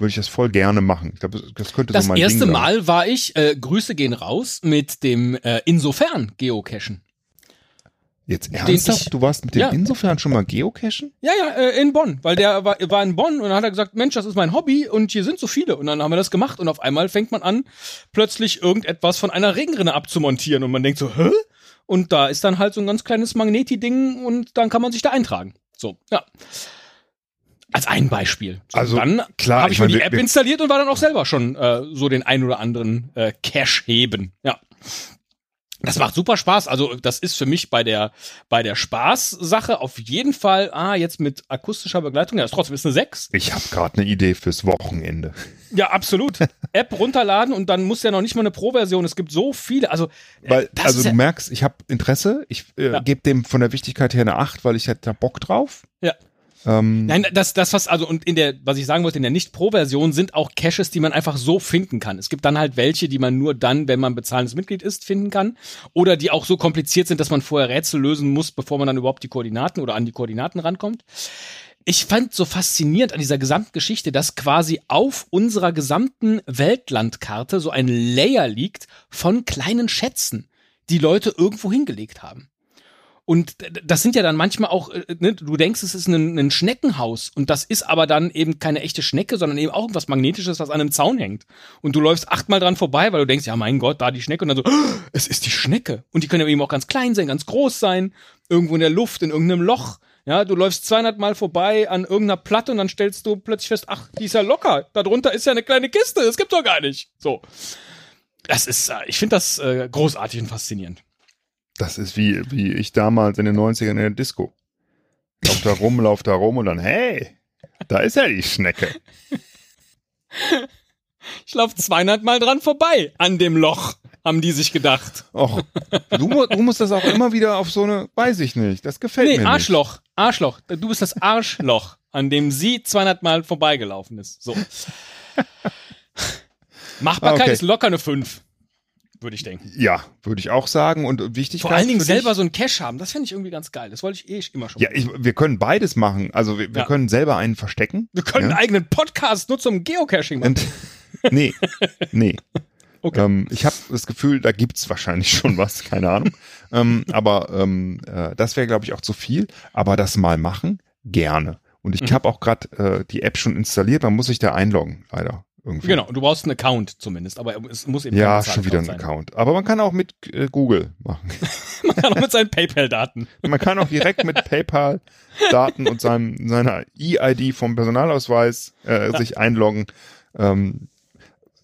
würde ich das voll gerne machen. Ich glaube, das, das könnte das so mein erste Ding sein. Mal war ich, äh, Grüße gehen raus, mit dem äh, Insofern Geocachen. Jetzt ernsthaft? ich- du warst mit dem Ja. insofern schon mal Geocachen? Ja, ja, äh, in Bonn, weil der war, war in Bonn und dann hat er gesagt, Mensch, das ist mein Hobby und hier sind so viele und dann haben wir das gemacht und auf einmal fängt man an, plötzlich irgendetwas von einer Regenrinne abzumontieren und man denkt so, hä? Und da ist dann halt so ein ganz kleines Magneti-Ding und dann kann man sich da eintragen. So, ja. Als ein Beispiel. So, Also, dann klar, habe ich ich mir die App installiert und war dann auch selber schon äh, so den ein oder anderen äh, Cache heben. Ja. Das macht super Spaß. Also das ist für mich bei der bei der Spaß-Sache auf jeden Fall. Ah, jetzt mit akustischer Begleitung. Ja, ist trotzdem ist eine 6. Ich habe gerade eine Idee fürs Wochenende. Ja, absolut. App runterladen und dann muss ja noch nicht mal eine Pro-Version. Es gibt so viele. Also äh, Weil, also du merkst, ich habe Interesse. Ich äh, Ja. gebe dem von der Wichtigkeit her eine 8, weil ich hätte da Bock drauf. Ja. Ähm, Nein, das, das, was, also, und in der, was ich sagen wollte, in der Nicht-Pro-Version sind auch Caches, die man einfach so finden kann. Es gibt dann halt welche, die man nur dann, wenn man bezahlendes Mitglied ist, finden kann. Oder die auch so kompliziert sind, dass man vorher Rätsel lösen muss, bevor man dann überhaupt die Koordinaten oder an die Koordinaten rankommt. Ich fand so faszinierend an dieser gesamten Geschichte, dass quasi auf unserer gesamten Weltlandkarte so ein Layer liegt von kleinen Schätzen, die Leute irgendwo hingelegt haben. Und das sind ja dann manchmal auch, äh, ne, du denkst, es ist ein, ein Schneckenhaus und das ist aber dann eben keine echte Schnecke, sondern eben auch irgendwas Magnetisches, was an einem Zaun hängt. Und du läufst achtmal dran vorbei, weil du denkst, ja mein Gott, da die Schnecke und dann so, "Oh, es ist die Schnecke. Und die können eben auch ganz klein sein, ganz groß sein, irgendwo in der Luft, in irgendeinem Loch. Ja, du läufst 200 Mal vorbei an irgendeiner Platte und dann stellst du plötzlich fest, ach, die ist ja locker. Darunter ist ja eine kleine Kiste. Das gibt's doch gar nicht. So. Das ist, äh, ich finde das äh, großartig und faszinierend. Das ist wie, wie ich damals in den 90ern in der Disco. Lauf da rum, lauf da rum und dann, hey, da ist ja die Schnecke. Ich laufe 200 Mal dran vorbei an dem Loch, haben die sich gedacht. Och, du, du musst das auch immer wieder auf so eine, weiß ich nicht, das gefällt Nee, mir nicht. Arschloch, Arschloch. Du bist das Arschloch, an dem sie 200 Mal vorbeigelaufen ist. So. Machbarkeit Ah, okay. ist locker eine 5, würde ich denken. Ja, würde ich auch sagen. Und Wichtigkeit Vor allen Dingen selber so ein Cache haben, das fände ich irgendwie ganz geil. Das wollte ich eh immer schon. Ja, ich, wir können beides machen. Also wir, wir Ja. können selber einen verstecken. Wir können ja. einen eigenen Podcast nur zum Geocaching machen. Und, nee, nee. Okay. Ähm, ich habe das Gefühl, da gibt's wahrscheinlich schon was, keine Ahnung. ähm, aber ähm, äh, das wäre, glaube ich, auch zu viel. Aber das mal machen, gerne. Und ich Mhm. habe auch gerade äh, die App schon installiert, man muss sich da einloggen, leider. Irgendwie. Genau, du brauchst einen Account zumindest, aber es muss eben Ja, schon wieder ein Account. Aber man kann auch mit äh, Google machen. Man kann auch mit seinen PayPal-Daten. Man kann auch direkt mit PayPal-Daten und seinem, seiner E-ID vom Personalausweis äh, sich einloggen. Ähm,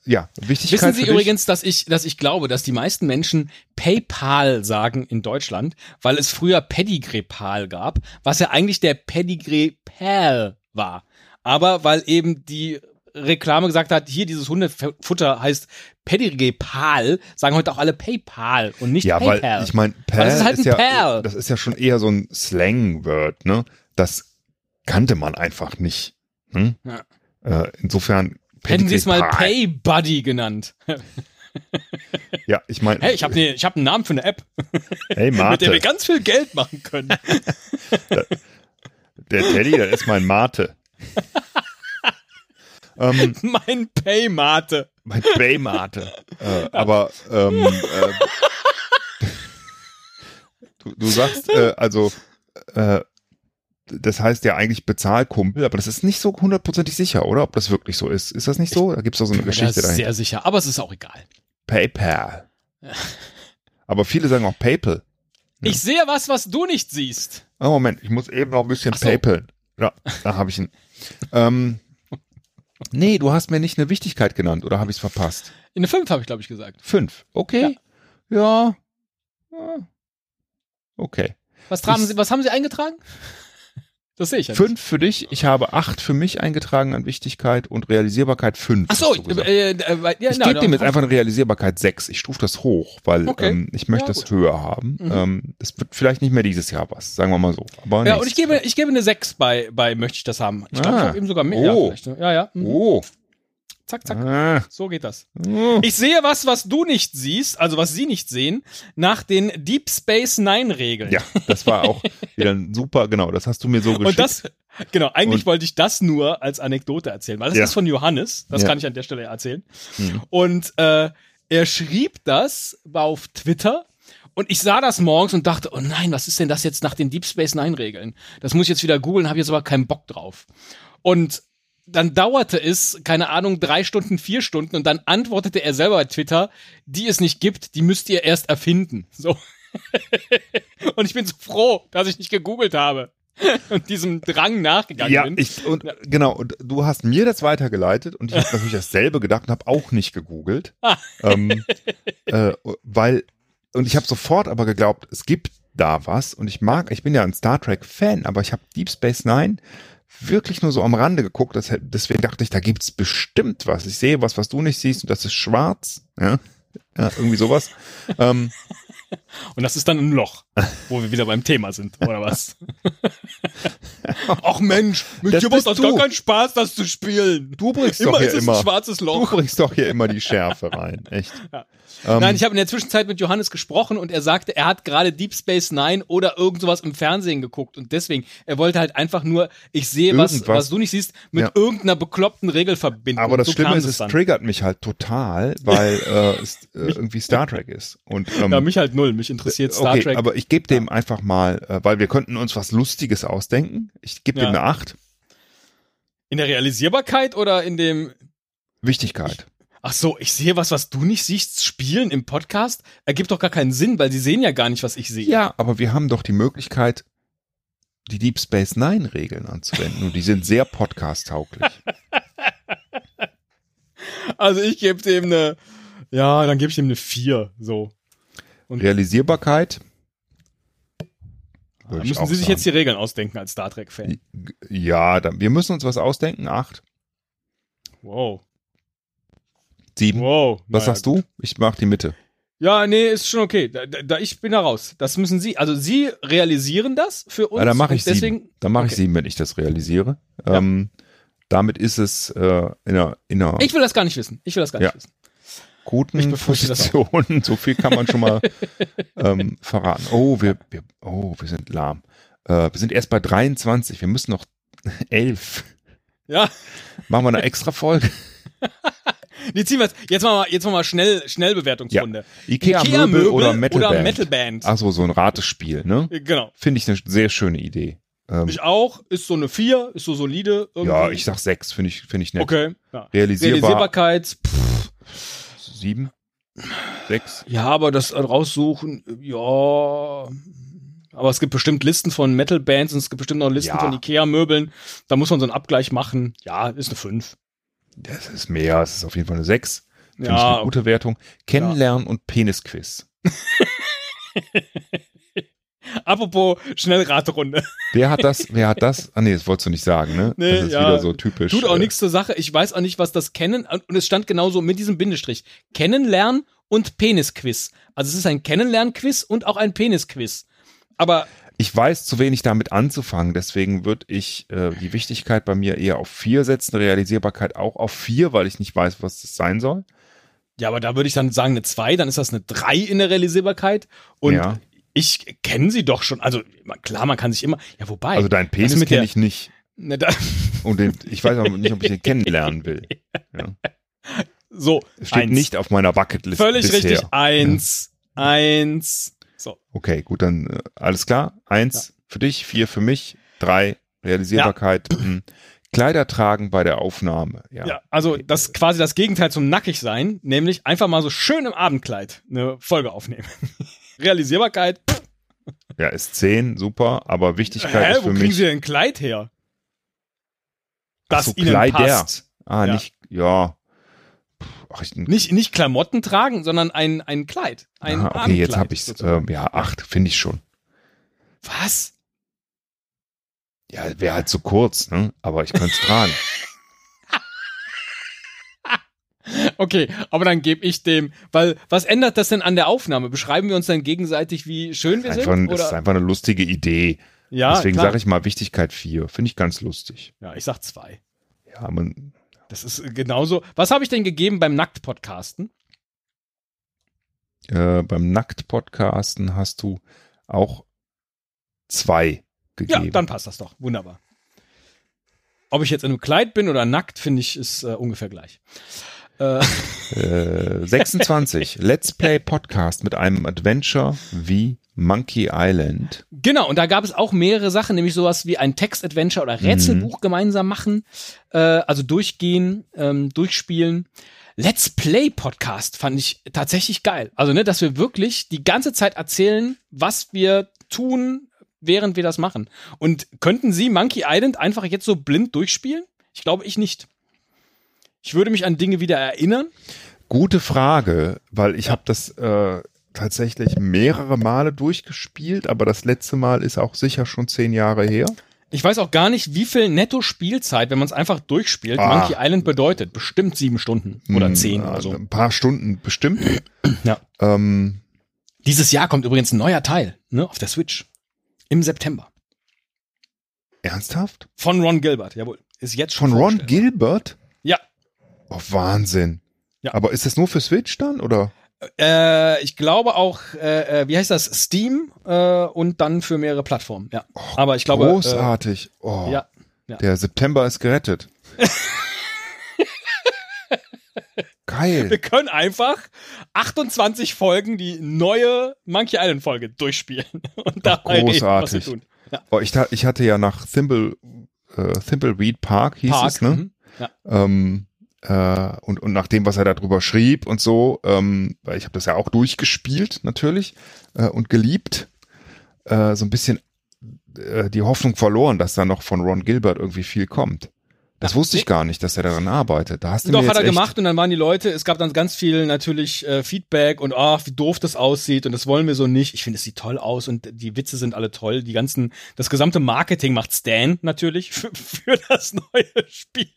ja, Wichtigkeit Wissen Sie übrigens, dass ich, dass ich glaube, dass die meisten Menschen PayPal sagen in Deutschland, weil es früher Pedigree-Pal gab, was ja eigentlich der Pedigree-Pal war. Aber weil eben die Reklame gesagt hat, hier dieses Hundefutter heißt Pal, sagen heute auch alle PayPal und nicht ja, PayPal. weil ich meine, das ist halt ein ja, Pal. das ist ja schon eher so ein Slang-Word, ne? Das kannte man einfach nicht. Hm? Ja. Äh, insofern Hätten sie es mal Pal. Pay Buddy genannt. Ja, ich meine, Hey, ich habe ne, ich hab einen Namen für eine App, hey mit der wir Mate, ganz viel Geld machen können. der Teddy, das ist mein Mate. Ähm, mein Paymate. mein Baymate. Äh, aber ähm, äh, du, du sagst, äh, also äh, das heißt ja eigentlich Bezahlkumpel, aber das ist nicht so hundertprozentig sicher, oder? Ob das wirklich so ist. Ist das nicht so? Da gibt's doch so eine Das Geschichte dahinter. sehr sicher, aber es ist auch egal. PayPal. Aber viele sagen auch PayPal. Ich sehe was, was du nicht siehst. Oh, Moment, ich muss eben noch ein bisschen Ach so. PayPal. Ja, da habe ich ihn. ähm, nee, du hast mir nicht eine Wichtigkeit genannt, oder habe ich es verpasst? In der 5 habe ich, glaube ich, gesagt. Fünf. Okay. Ja. ja. Okay. Was, tragen Sie, was haben Sie eingetragen? Das sehe ich ja nicht. Fünf für dich. Ich habe acht für mich eingetragen an Wichtigkeit und Realisierbarkeit fünf. Ach so, gesagt. äh, äh, ja, ich gebe dem jetzt einfach eine Realisierbarkeit sechs. Ich stufe das hoch, weil Okay. ähm, ich möchte Ja, das gut. höher haben. Mhm. Ähm, das wird vielleicht nicht mehr dieses Jahr was, sagen wir mal so. Aber Ja, nächstes und ich gebe, ich gebe eine 6 bei, bei möchte ich das haben. Ich glaube, Ah. ich habe eben sogar mehr. Ja, Oh. ne? ja, ja. Mhm. Oh. Zack, zack. Ah. So geht das. Oh. Ich sehe was, was du nicht siehst, also was sie nicht sehen, nach den Deep Space Nine Regeln. Ja, das war auch wieder ein super, genau, das hast du mir so geschickt. Und das, genau, eigentlich Und- wollte ich das nur als Anekdote erzählen, weil das Ja. ist von Johannes, das Ja. kann ich an der Stelle erzählen. Hm. Und äh, er schrieb das auf Twitter und ich sah das morgens und dachte, oh nein, was ist denn das jetzt nach den Deep Space Nine Regeln? Das muss ich jetzt wieder googeln, habe jetzt aber keinen Bock drauf. Und dann dauerte es, keine Ahnung, drei Stunden, vier Stunden und dann antwortete er selber bei Twitter, die es nicht gibt, die müsst ihr erst erfinden. So. und ich bin so froh, dass ich nicht gegoogelt habe und diesem Drang nachgegangen ja, bin. ich, und genau, und du hast mir das weitergeleitet und ich habe natürlich dasselbe gedacht und habe auch nicht gegoogelt. Ah. ähm, äh, weil, und ich habe sofort aber geglaubt, es gibt da was und ich mag, ich bin ja ein Star Trek Fan, aber ich habe Deep Space Nine wirklich nur so am Rande geguckt, das, deswegen dachte ich, da gibt's bestimmt was. Ich sehe was, was du nicht siehst und das ist schwarz, ja, ja irgendwie sowas. ähm, Und das ist dann ein Loch, wo wir wieder beim Thema sind, oder was? Ach Mensch, mit Das dir macht das du. gar keinen Spaß, das zu spielen. du bringst Immer doch hier ist es immer, ein schwarzes du Loch. bringst doch hier immer die Schärfe rein, echt. Ja. Ähm, Nein, ich habe in der Zwischenzeit mit Johannes gesprochen und er sagte, er hat gerade Deep Space Nine oder irgend sowas im Fernsehen geguckt und deswegen, er wollte halt einfach nur, ich sehe was, was du nicht siehst, mit Ja. irgendeiner bekloppten Regel verbinden. Aber das so Schlimme ist, es triggert mich halt total, weil äh, es äh, irgendwie Star Trek ist. Und, ähm, Ja, mich halt null, mich interessiert Star okay, Trek. aber ich gebe dem einfach mal, äh, weil wir könnten uns was Lustiges ausdenken. Ich gebe Ja. dem eine 8. in der Realisierbarkeit oder in dem Wichtigkeit. Ach so, ich sehe was, was du nicht siehst, spielen im Podcast? Ergibt doch gar keinen Sinn, weil sie sehen ja gar nicht, was ich sehe. Ja, aber wir haben doch die Möglichkeit, die Deep Space Nine Regeln anzuwenden und die sind sehr podcast-tauglich. Also ich gebe dem eine, ja, dann gebe ich dem eine 4, so. Und- Realisierbarkeit. Da würde ich müssen sie sich sagen. jetzt die Regeln ausdenken als Star Trek-Fan. Ja, dann, wir müssen uns was ausdenken. Acht, Wow. sieben. Wow. Was Naja, sagst du? Ich mach die Mitte. Ja, nee, ist schon okay. Da, da, da ich bin da raus. Das müssen sie, also sie realisieren das für uns. Ja, dann mache ich deswegen, sieben. Dann mache ich okay. sieben, wenn ich das realisiere. Ja. Ähm, damit ist es äh, in einer, in einer Ich will das gar nicht wissen. Ich will das gar nicht Ja. wissen. Guten befürchte das Position. So viel kann man schon mal ähm, verraten. Oh, wir, wir, oh, wir sind lahm. Äh, wir sind erst bei 23. Wir müssen noch 11. Ja, Machen wir eine extra Folge. die ziehen wir jetzt. Jetzt machen wir, jetzt machen wir schnell, Schnellbewertungsrunde. Ikea-Möbel oder Metalband. Oder Metalband. Ach so, so ein Ratespiel, ne? Genau. Finde ich eine sehr schöne Idee. Ähm, Ich auch. Ist so eine 4, ist so solide. Irgendwie. ja, ich sag sechs, finde ich, finde ich nett. Okay. Ja. Realisierbar Realisierbarkeit. Pff, sieben, sechs. ja, aber das raussuchen, ja. Aber es gibt bestimmt Listen von Metal-Bands und es gibt bestimmt noch Listen Ja. von Ikea-Möbeln. Da muss man so einen Abgleich machen. Ja, ist eine 5. Das ist mehr, es ist auf jeden Fall eine sechs. Finde ich Ja, eine gute Wertung. Kennenlernen und Penisquiz. Apropos Schnellraterunde. Wer hat das? Wer hat das? Ah nee, das wolltest du nicht sagen, ne? Nee, das ist ja. wieder so typisch. Tut auch äh, nichts zur Sache. Ich weiß auch nicht, was das Kennen, und es stand genauso mit diesem Bindestrich. Kennenlernen und Penisquiz. Also es ist ein Kennenlernquiz und auch ein Penisquiz. Aber Ich weiß zu wenig damit anzufangen, deswegen würde ich äh, die Wichtigkeit bei mir eher auf vier setzen, Realisierbarkeit auch auf vier, weil ich nicht weiß, was das sein soll. ja, aber da würde ich dann sagen eine 2, dann ist das eine 3 in der Realisierbarkeit. Und Ja. Ich kenne sie doch schon. Also klar, man kann sich immer. Ja, wobei. Also deinen Penis mit kenne ich nicht. ne, da, Und den, ich weiß auch nicht, ob ich den kennenlernen will. Ja. so, steht eins. nicht auf meiner Bucketlist Völlig bisher. richtig. Eins, eins. So. Okay, gut, dann äh, alles klar. Eins für dich, vier für mich, drei Realisierbarkeit. hm. Kleider tragen bei der Aufnahme. Ja. Ja, also das quasi das Gegenteil zum nackig sein, nämlich einfach mal so schön im Abendkleid eine Folge aufnehmen. Realisierbarkeit. Ja, ist zehn, super, aber Wichtigkeit hä, ist wo für kriegen mich. Sie denn ein Kleid her? Das so, Ihnen Kleider. passt. Ah, Ja. nicht, ja. Ach, ich, Nicht, nicht Klamotten tragen, sondern ein, ein Kleid. Ein ah, okay, jetzt habe ich sozusagen. ähm, ja, acht, finde ich schon. Was? Ja, wäre halt zu kurz, ne? Aber ich könnte es tragen. Okay, aber dann gebe ich dem, weil was ändert das denn an der Aufnahme? Beschreiben wir uns dann gegenseitig, wie schön wir einfach, sind? das ist Oder? einfach eine lustige Idee. Ja, Deswegen sage ich mal Wichtigkeit vier. Finde ich ganz lustig. Ja, ich sag zwei. Ja, man, Das ist genauso. Was habe ich denn gegeben beim Nackt-Podcasten? äh, beim Nackt-Podcasten hast du auch zwei Ja, gegeben. dann passt das doch. Wunderbar. Ob ich jetzt in einem Kleid bin oder nackt, finde ich, ist äh, ungefähr gleich. Äh, Äh, 26. Let's Play Podcast mit einem Adventure wie Monkey Island. genau, und da gab es auch mehrere Sachen, nämlich sowas wie ein Text-Adventure oder Rätselbuch gemeinsam machen, äh, also durchgehen, ähm, durchspielen. Let's Play Podcast fand ich tatsächlich geil. Also, ne, dass wir wirklich die ganze Zeit erzählen, was wir tun, während wir das machen. Und könnten Sie Monkey Island einfach jetzt so blind durchspielen? Ich glaube, ich nicht. Ich würde mich an Dinge wieder erinnern. Gute Frage, weil ich Ja. habe das äh, tatsächlich mehrere Male durchgespielt, aber das letzte Mal ist auch sicher schon zehn Jahre her. Ich weiß auch gar nicht, wie viel Netto-Spielzeit, wenn man es einfach durchspielt, Ah. Monkey Island bedeutet. Bestimmt sieben Stunden oder Hm, zehn oder also so. Ein paar Stunden bestimmt. Ja. Ähm, Dieses Jahr kommt übrigens ein neuer Teil ne, auf der Switch. Im September. ernsthaft? Von Ron Gilbert, jawohl. Ist jetzt schon Von Ron. Gilbert? Oh, Wahnsinn. Ja. Aber ist das nur für Switch dann oder? Äh, ich glaube auch, äh, äh, wie heißt das? Steam äh, und dann für mehrere Plattformen. Ja. Aber ich glaube. Großartig. oh, Äh, ja. ja. Der September ist gerettet. Geil. Wir können einfach 28 Folgen die neue Monkey Island Folge durchspielen und was wir großartig. tun. Ja. Oh, ich, ich hatte ja nach Thimble, äh, Thimbleweed Park hieß Park. es, ne? mhm. Ja. Ähm, äh, und, und nach dem, was er darüber schrieb und so, ähm, weil ich habe das ja auch durchgespielt natürlich äh, und geliebt, äh, so ein bisschen äh, die Hoffnung verloren, dass da noch von Ron Gilbert irgendwie viel kommt. Das wusste ich gar nicht, dass er daran arbeitet. Da hast du Doch, mir hat jetzt er echt, gemacht und dann waren die Leute, es gab dann ganz viel natürlich äh, Feedback und ach, wie doof das aussieht und das wollen wir so nicht. Ich finde, es sieht toll aus und die Witze sind alle toll. Die ganzen, das gesamte Marketing macht Stan natürlich für, für das neue Spiel.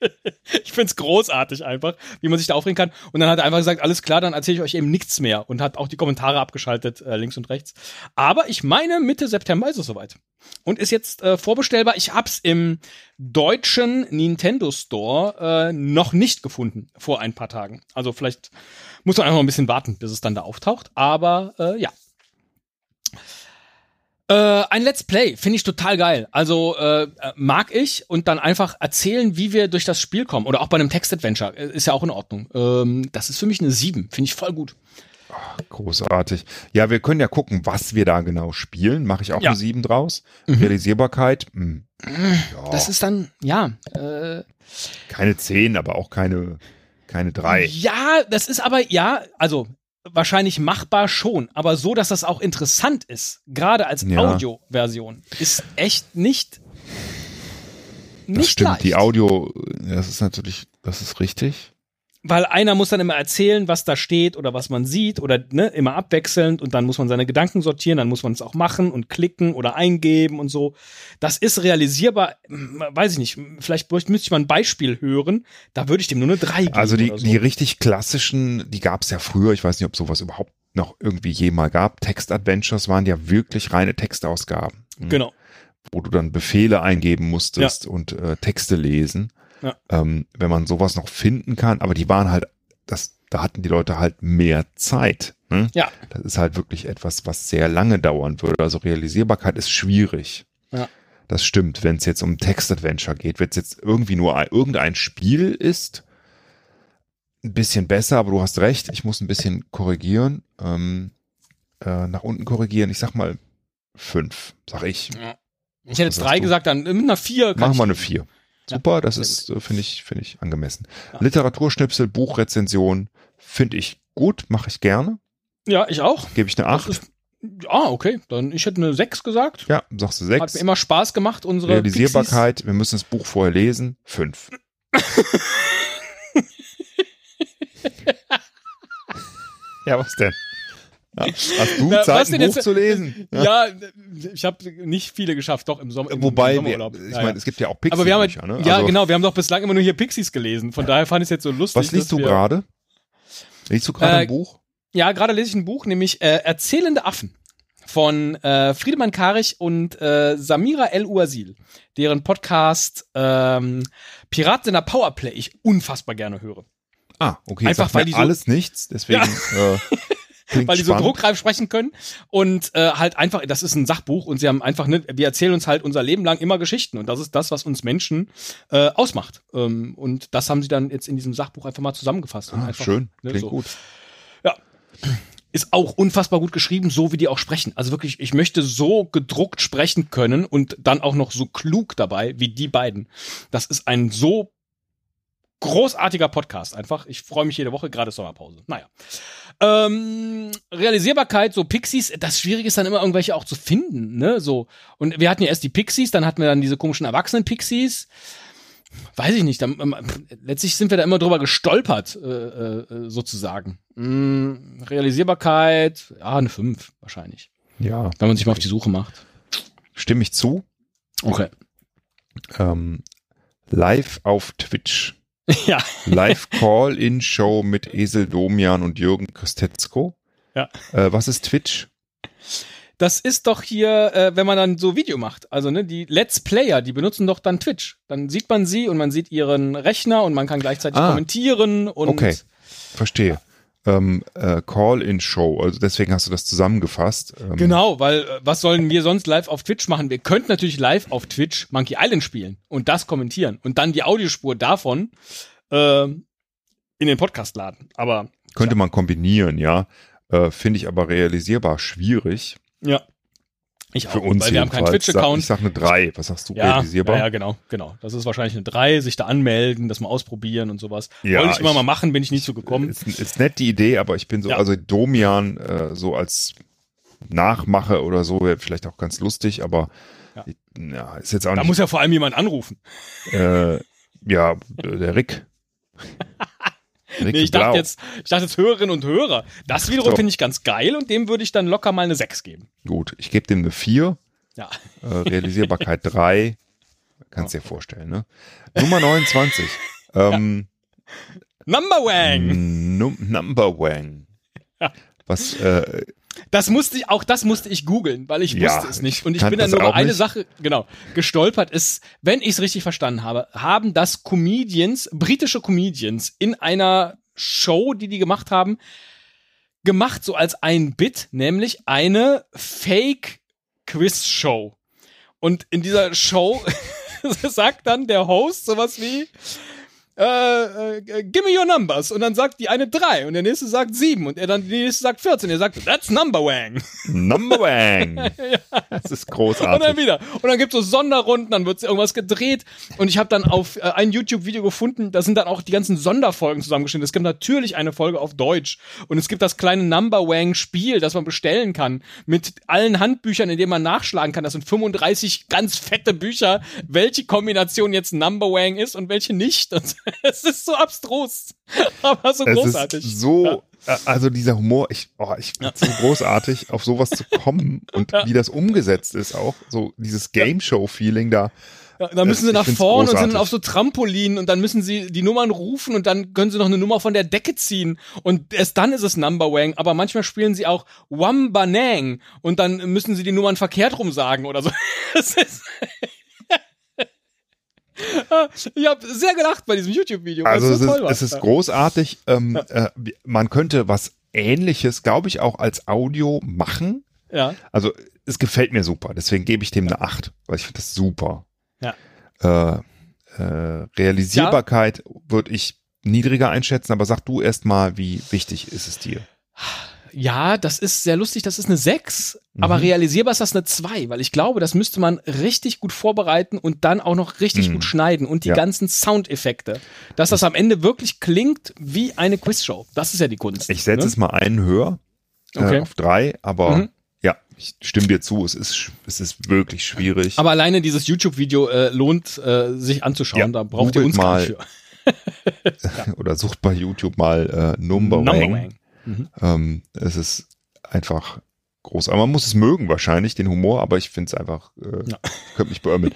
Ich finde es großartig einfach, wie man sich da aufregen kann. Und dann hat er einfach gesagt, alles klar, dann erzähle ich euch eben nichts mehr und hat auch die Kommentare abgeschaltet, äh, links und rechts. Aber ich meine, Mitte September ist es soweit. Und ist jetzt äh, vorbestellbar. Ich hab's im deutschen Nintendo Store äh, noch nicht gefunden vor ein paar Tagen. Also vielleicht muss man einfach ein bisschen warten, bis es dann da auftaucht. Aber äh, ja. Äh, ein Let's Play finde ich total geil. Also äh, äh, mag ich und dann einfach erzählen, wie wir durch das Spiel kommen. Oder auch bei einem Text-Adventure. Äh, Ist ja auch in Ordnung. Ähm, das ist für mich eine 7. Finde ich voll gut. Großartig. Ja, wir können ja gucken, was wir da genau spielen. Mache ich auch Ja. eine 7 draus. Mhm. Realisierbarkeit, mh, ja, Das ist dann, ja, äh, keine 10, aber auch keine, keine 3. Ja, das ist aber, ja, also wahrscheinlich machbar schon, aber so, dass das auch interessant ist, gerade als Ja. Audioversion, ist echt nicht Das nicht stimmt, leicht. die Audio, das ist natürlich, das ist richtig. Weil einer muss dann immer erzählen, was da steht oder was man sieht oder ne, immer abwechselnd und dann muss man seine Gedanken sortieren, dann muss man es auch machen und klicken oder eingeben und so. Das ist realisierbar, hm, weiß ich nicht, vielleicht müsste ich mal ein Beispiel hören, da würde ich dem nur eine 3 geben. Also die, so. die richtig klassischen, die gab es ja früher, ich weiß nicht, ob sowas überhaupt noch irgendwie jemals gab. Text-Adventures waren ja wirklich reine Textausgaben. Hm. Genau. Wo du dann Befehle eingeben musstest ja. und äh, Texte lesen. Ja. Ähm, wenn man sowas noch finden kann, aber die waren halt, das, da hatten die Leute halt mehr Zeit. Ne? Ja. Das ist halt wirklich etwas, was sehr lange dauern würde. Also Realisierbarkeit ist schwierig. Ja. Das stimmt. Wenn es jetzt um Text-Adventure geht, wenn es jetzt irgendwie nur ein, irgendein Spiel ist, ein bisschen besser, aber du hast recht, ich muss ein bisschen korrigieren, ähm, äh, nach unten korrigieren. Ich sag mal fünf, sag ich. Ja. Ich hätte jetzt drei gesagt, dann mit einer vier. Machen wir eine vier. Super, das ist, äh, finde ich, finde ich angemessen. Ja. Literaturschnipsel, Buchrezension, finde ich gut, mache ich gerne. Ja, ich auch. Gebe ich eine acht. Ist, ah, okay. Dann ich hätte eine sechs gesagt. Ja, sagst du sechs. Hat mir immer Spaß gemacht, unsere Realisierbarkeit, Pixies. wir müssen das Buch vorher lesen. Fünf. ja, was denn? Ja. Hast du Na, Zeit, ein Buch jetzt, zu lesen? Ja, ja ich habe nicht viele geschafft, doch im, Sommer, im, Wobei, im Sommerurlaub. Ich meine, es gibt ja auch Pixies. Aber wir haben halt, ne? Ja, also, genau, wir haben doch bislang immer nur hier Pixies gelesen. Von daher fand ich es jetzt so lustig. Was liest du gerade? Liest du gerade äh, ein Buch? Ja, gerade lese ich ein Buch, nämlich äh, Erzählende Affen von äh, Friedemann Karich und äh, Samira El Uasil, deren Podcast ähm, Piraten in der Powerplay ich unfassbar gerne höre. Ah, okay. Einfach weil die so, alles nichts, deswegen. Ja. Äh, weil die so druckreif sprechen können und äh, halt einfach, das ist ein Sachbuch und sie haben einfach, ne, wir erzählen uns halt unser Leben lang immer Geschichten und das ist das, was uns Menschen äh, ausmacht. Ähm, und das haben sie dann jetzt in diesem Sachbuch einfach mal zusammengefasst. Ah, einfach, schön, ne, klingt so. gut. Ja. Ist auch unfassbar gut geschrieben, so wie die auch sprechen. Also wirklich, ich möchte so gedruckt sprechen können und dann auch noch so klug dabei wie die beiden. Das ist ein so großartiger Podcast einfach. Ich freue mich jede Woche, gerade Sommerpause. Naja. Ähm, Realisierbarkeit, so Pixies, das Schwierige ist dann immer irgendwelche auch zu finden, ne? So. Und wir hatten ja erst die Pixies, dann hatten wir dann diese komischen Erwachsenen-Pixies. Weiß ich nicht. Dann, ähm, letztlich sind wir da immer drüber gestolpert, äh, äh, sozusagen. Mm, Realisierbarkeit, ja, eine 5 wahrscheinlich. Ja. Wenn man sich mal auf die Suche macht. Stimme ich zu. Okay. Ähm, live auf Twitch Ja. Live-Call-In-Show mit Esel Domian und Jürgen Christetzko. Ja. Äh, was ist Twitch? Das ist doch hier, äh, wenn man dann so Video macht. Also, ne, die Let's Player, die benutzen doch dann Twitch. Dann sieht man sie und man sieht ihren Rechner und man kann gleichzeitig ah. kommentieren und. Okay. Verstehe. Ähm, äh, Call-in-Show, also deswegen hast du das zusammengefasst. Ähm. Genau, weil äh, was sollen wir sonst live auf Twitch machen? Wir könnten natürlich live auf Twitch Monkey Island spielen und das kommentieren und dann die Audiospur davon äh, in den Podcast laden. Aber könnte ja. man kombinieren, ja. Äh, Finde ich aber realisierbar schwierig. Ja. Ich auch, Für uns weil wir haben keinen Twitch-Account. Ich sag eine 3. Was sagst du, ja, realisierbar? Ja, ja, genau, genau. Das ist wahrscheinlich eine 3, sich da anmelden, das mal ausprobieren und sowas. Ja, Wollte ich immer mal machen, bin ich nicht so gekommen. Ist, ist nett die Idee, aber ich bin so, ja. also Domian äh, so als Nachmache oder so, wäre vielleicht auch ganz lustig, aber ja. ja, ist jetzt auch da nicht. Da muss ja vor allem jemand anrufen. Äh, ja, der Rick. nee, ich dachte jetzt, ich dachte jetzt Hörerinnen und Hörer. Das wiederum so. finde ich ganz geil und dem würde ich dann locker mal eine 6 geben. Gut, ich gebe dem eine 4. Ja. Äh, Realisierbarkeit 3. Kannst dir vorstellen, ne? Nummer 29. ähm, Number Wang. Number Wang. Was äh, das musste ich, auch das musste ich googeln, weil ich ja, wusste es nicht. Und ich bin dann nur über eine nicht. Sache, genau, gestolpert ist, wenn ich es richtig verstanden habe, haben das Comedians, britische Comedians in einer Show, die die gemacht haben, gemacht so als ein Bit, nämlich eine Fake Quiz Show. Und in dieser Show sagt dann der Host sowas wie, äh, äh, give me your numbers. Und dann sagt die eine drei und der nächste sagt sieben und er dann die nächste sagt 14. Er sagt, that's number wang. Number wang. ja. Das ist großartig. Und dann wieder. Und dann gibt es so Sonderrunden, dann wird irgendwas gedreht. Und ich habe dann auf äh, ein YouTube-Video gefunden, da sind dann auch die ganzen Sonderfolgen zusammengeschnitten. Es gibt natürlich eine Folge auf Deutsch. Und es gibt das kleine Number Wang-Spiel, das man bestellen kann. Mit allen Handbüchern, in denen man nachschlagen kann. Das sind 35 ganz fette Bücher, welche Kombination jetzt Number Wang ist und welche nicht. es ist so abstrus, aber so Es großartig. ist so, äh, also dieser Humor, ich, oh, ich Ja. so großartig, auf sowas zu kommen und Ja. wie das umgesetzt ist auch, so dieses Game Show Feeling da. Ja, dann müssen sie nach vorne und sind auf so Trampolinen und dann müssen sie die Nummern rufen und dann können sie noch eine Nummer von der Decke ziehen und erst dann ist es Number Wang, aber manchmal spielen sie auch Wambanang und dann müssen sie die Nummern verkehrt rum sagen oder so. Es ist ich habe sehr gelacht bei diesem YouTube-Video. Also es ist, es ist großartig. Ähm, äh, man könnte was ähnliches, glaube ich, auch als Audio machen. Ja, Also es gefällt mir super, deswegen gebe ich dem eine 8, weil ich finde das super. Ja. Äh, äh, Realisierbarkeit würde ich niedriger einschätzen, aber sag du erst mal, wie wichtig ist es dir? Ja, das ist sehr lustig, das ist eine 6, Mhm. aber realisierbar ist das eine 2, weil ich glaube, das müsste man richtig gut vorbereiten und dann auch noch richtig Mhm. gut schneiden und die Ja. ganzen Soundeffekte. Dass das am Ende wirklich klingt wie eine Quizshow. Das ist ja die Kunst. Ich setze ne? es mal einen höher Okay. äh, auf drei, aber Mhm. ja, ich stimme dir zu, es ist, es ist wirklich schwierig. Aber alleine dieses YouTube-Video äh, lohnt äh, sich anzuschauen, Ja, da braucht ihr uns gar mal nicht für. Oder sucht bei YouTube mal äh, Number, Number Wang. Wang. Mhm. Ähm, es ist einfach groß. Aber man muss es mögen wahrscheinlich, den Humor, aber ich finde es einfach, äh, Ja. könnte mich beömmeln.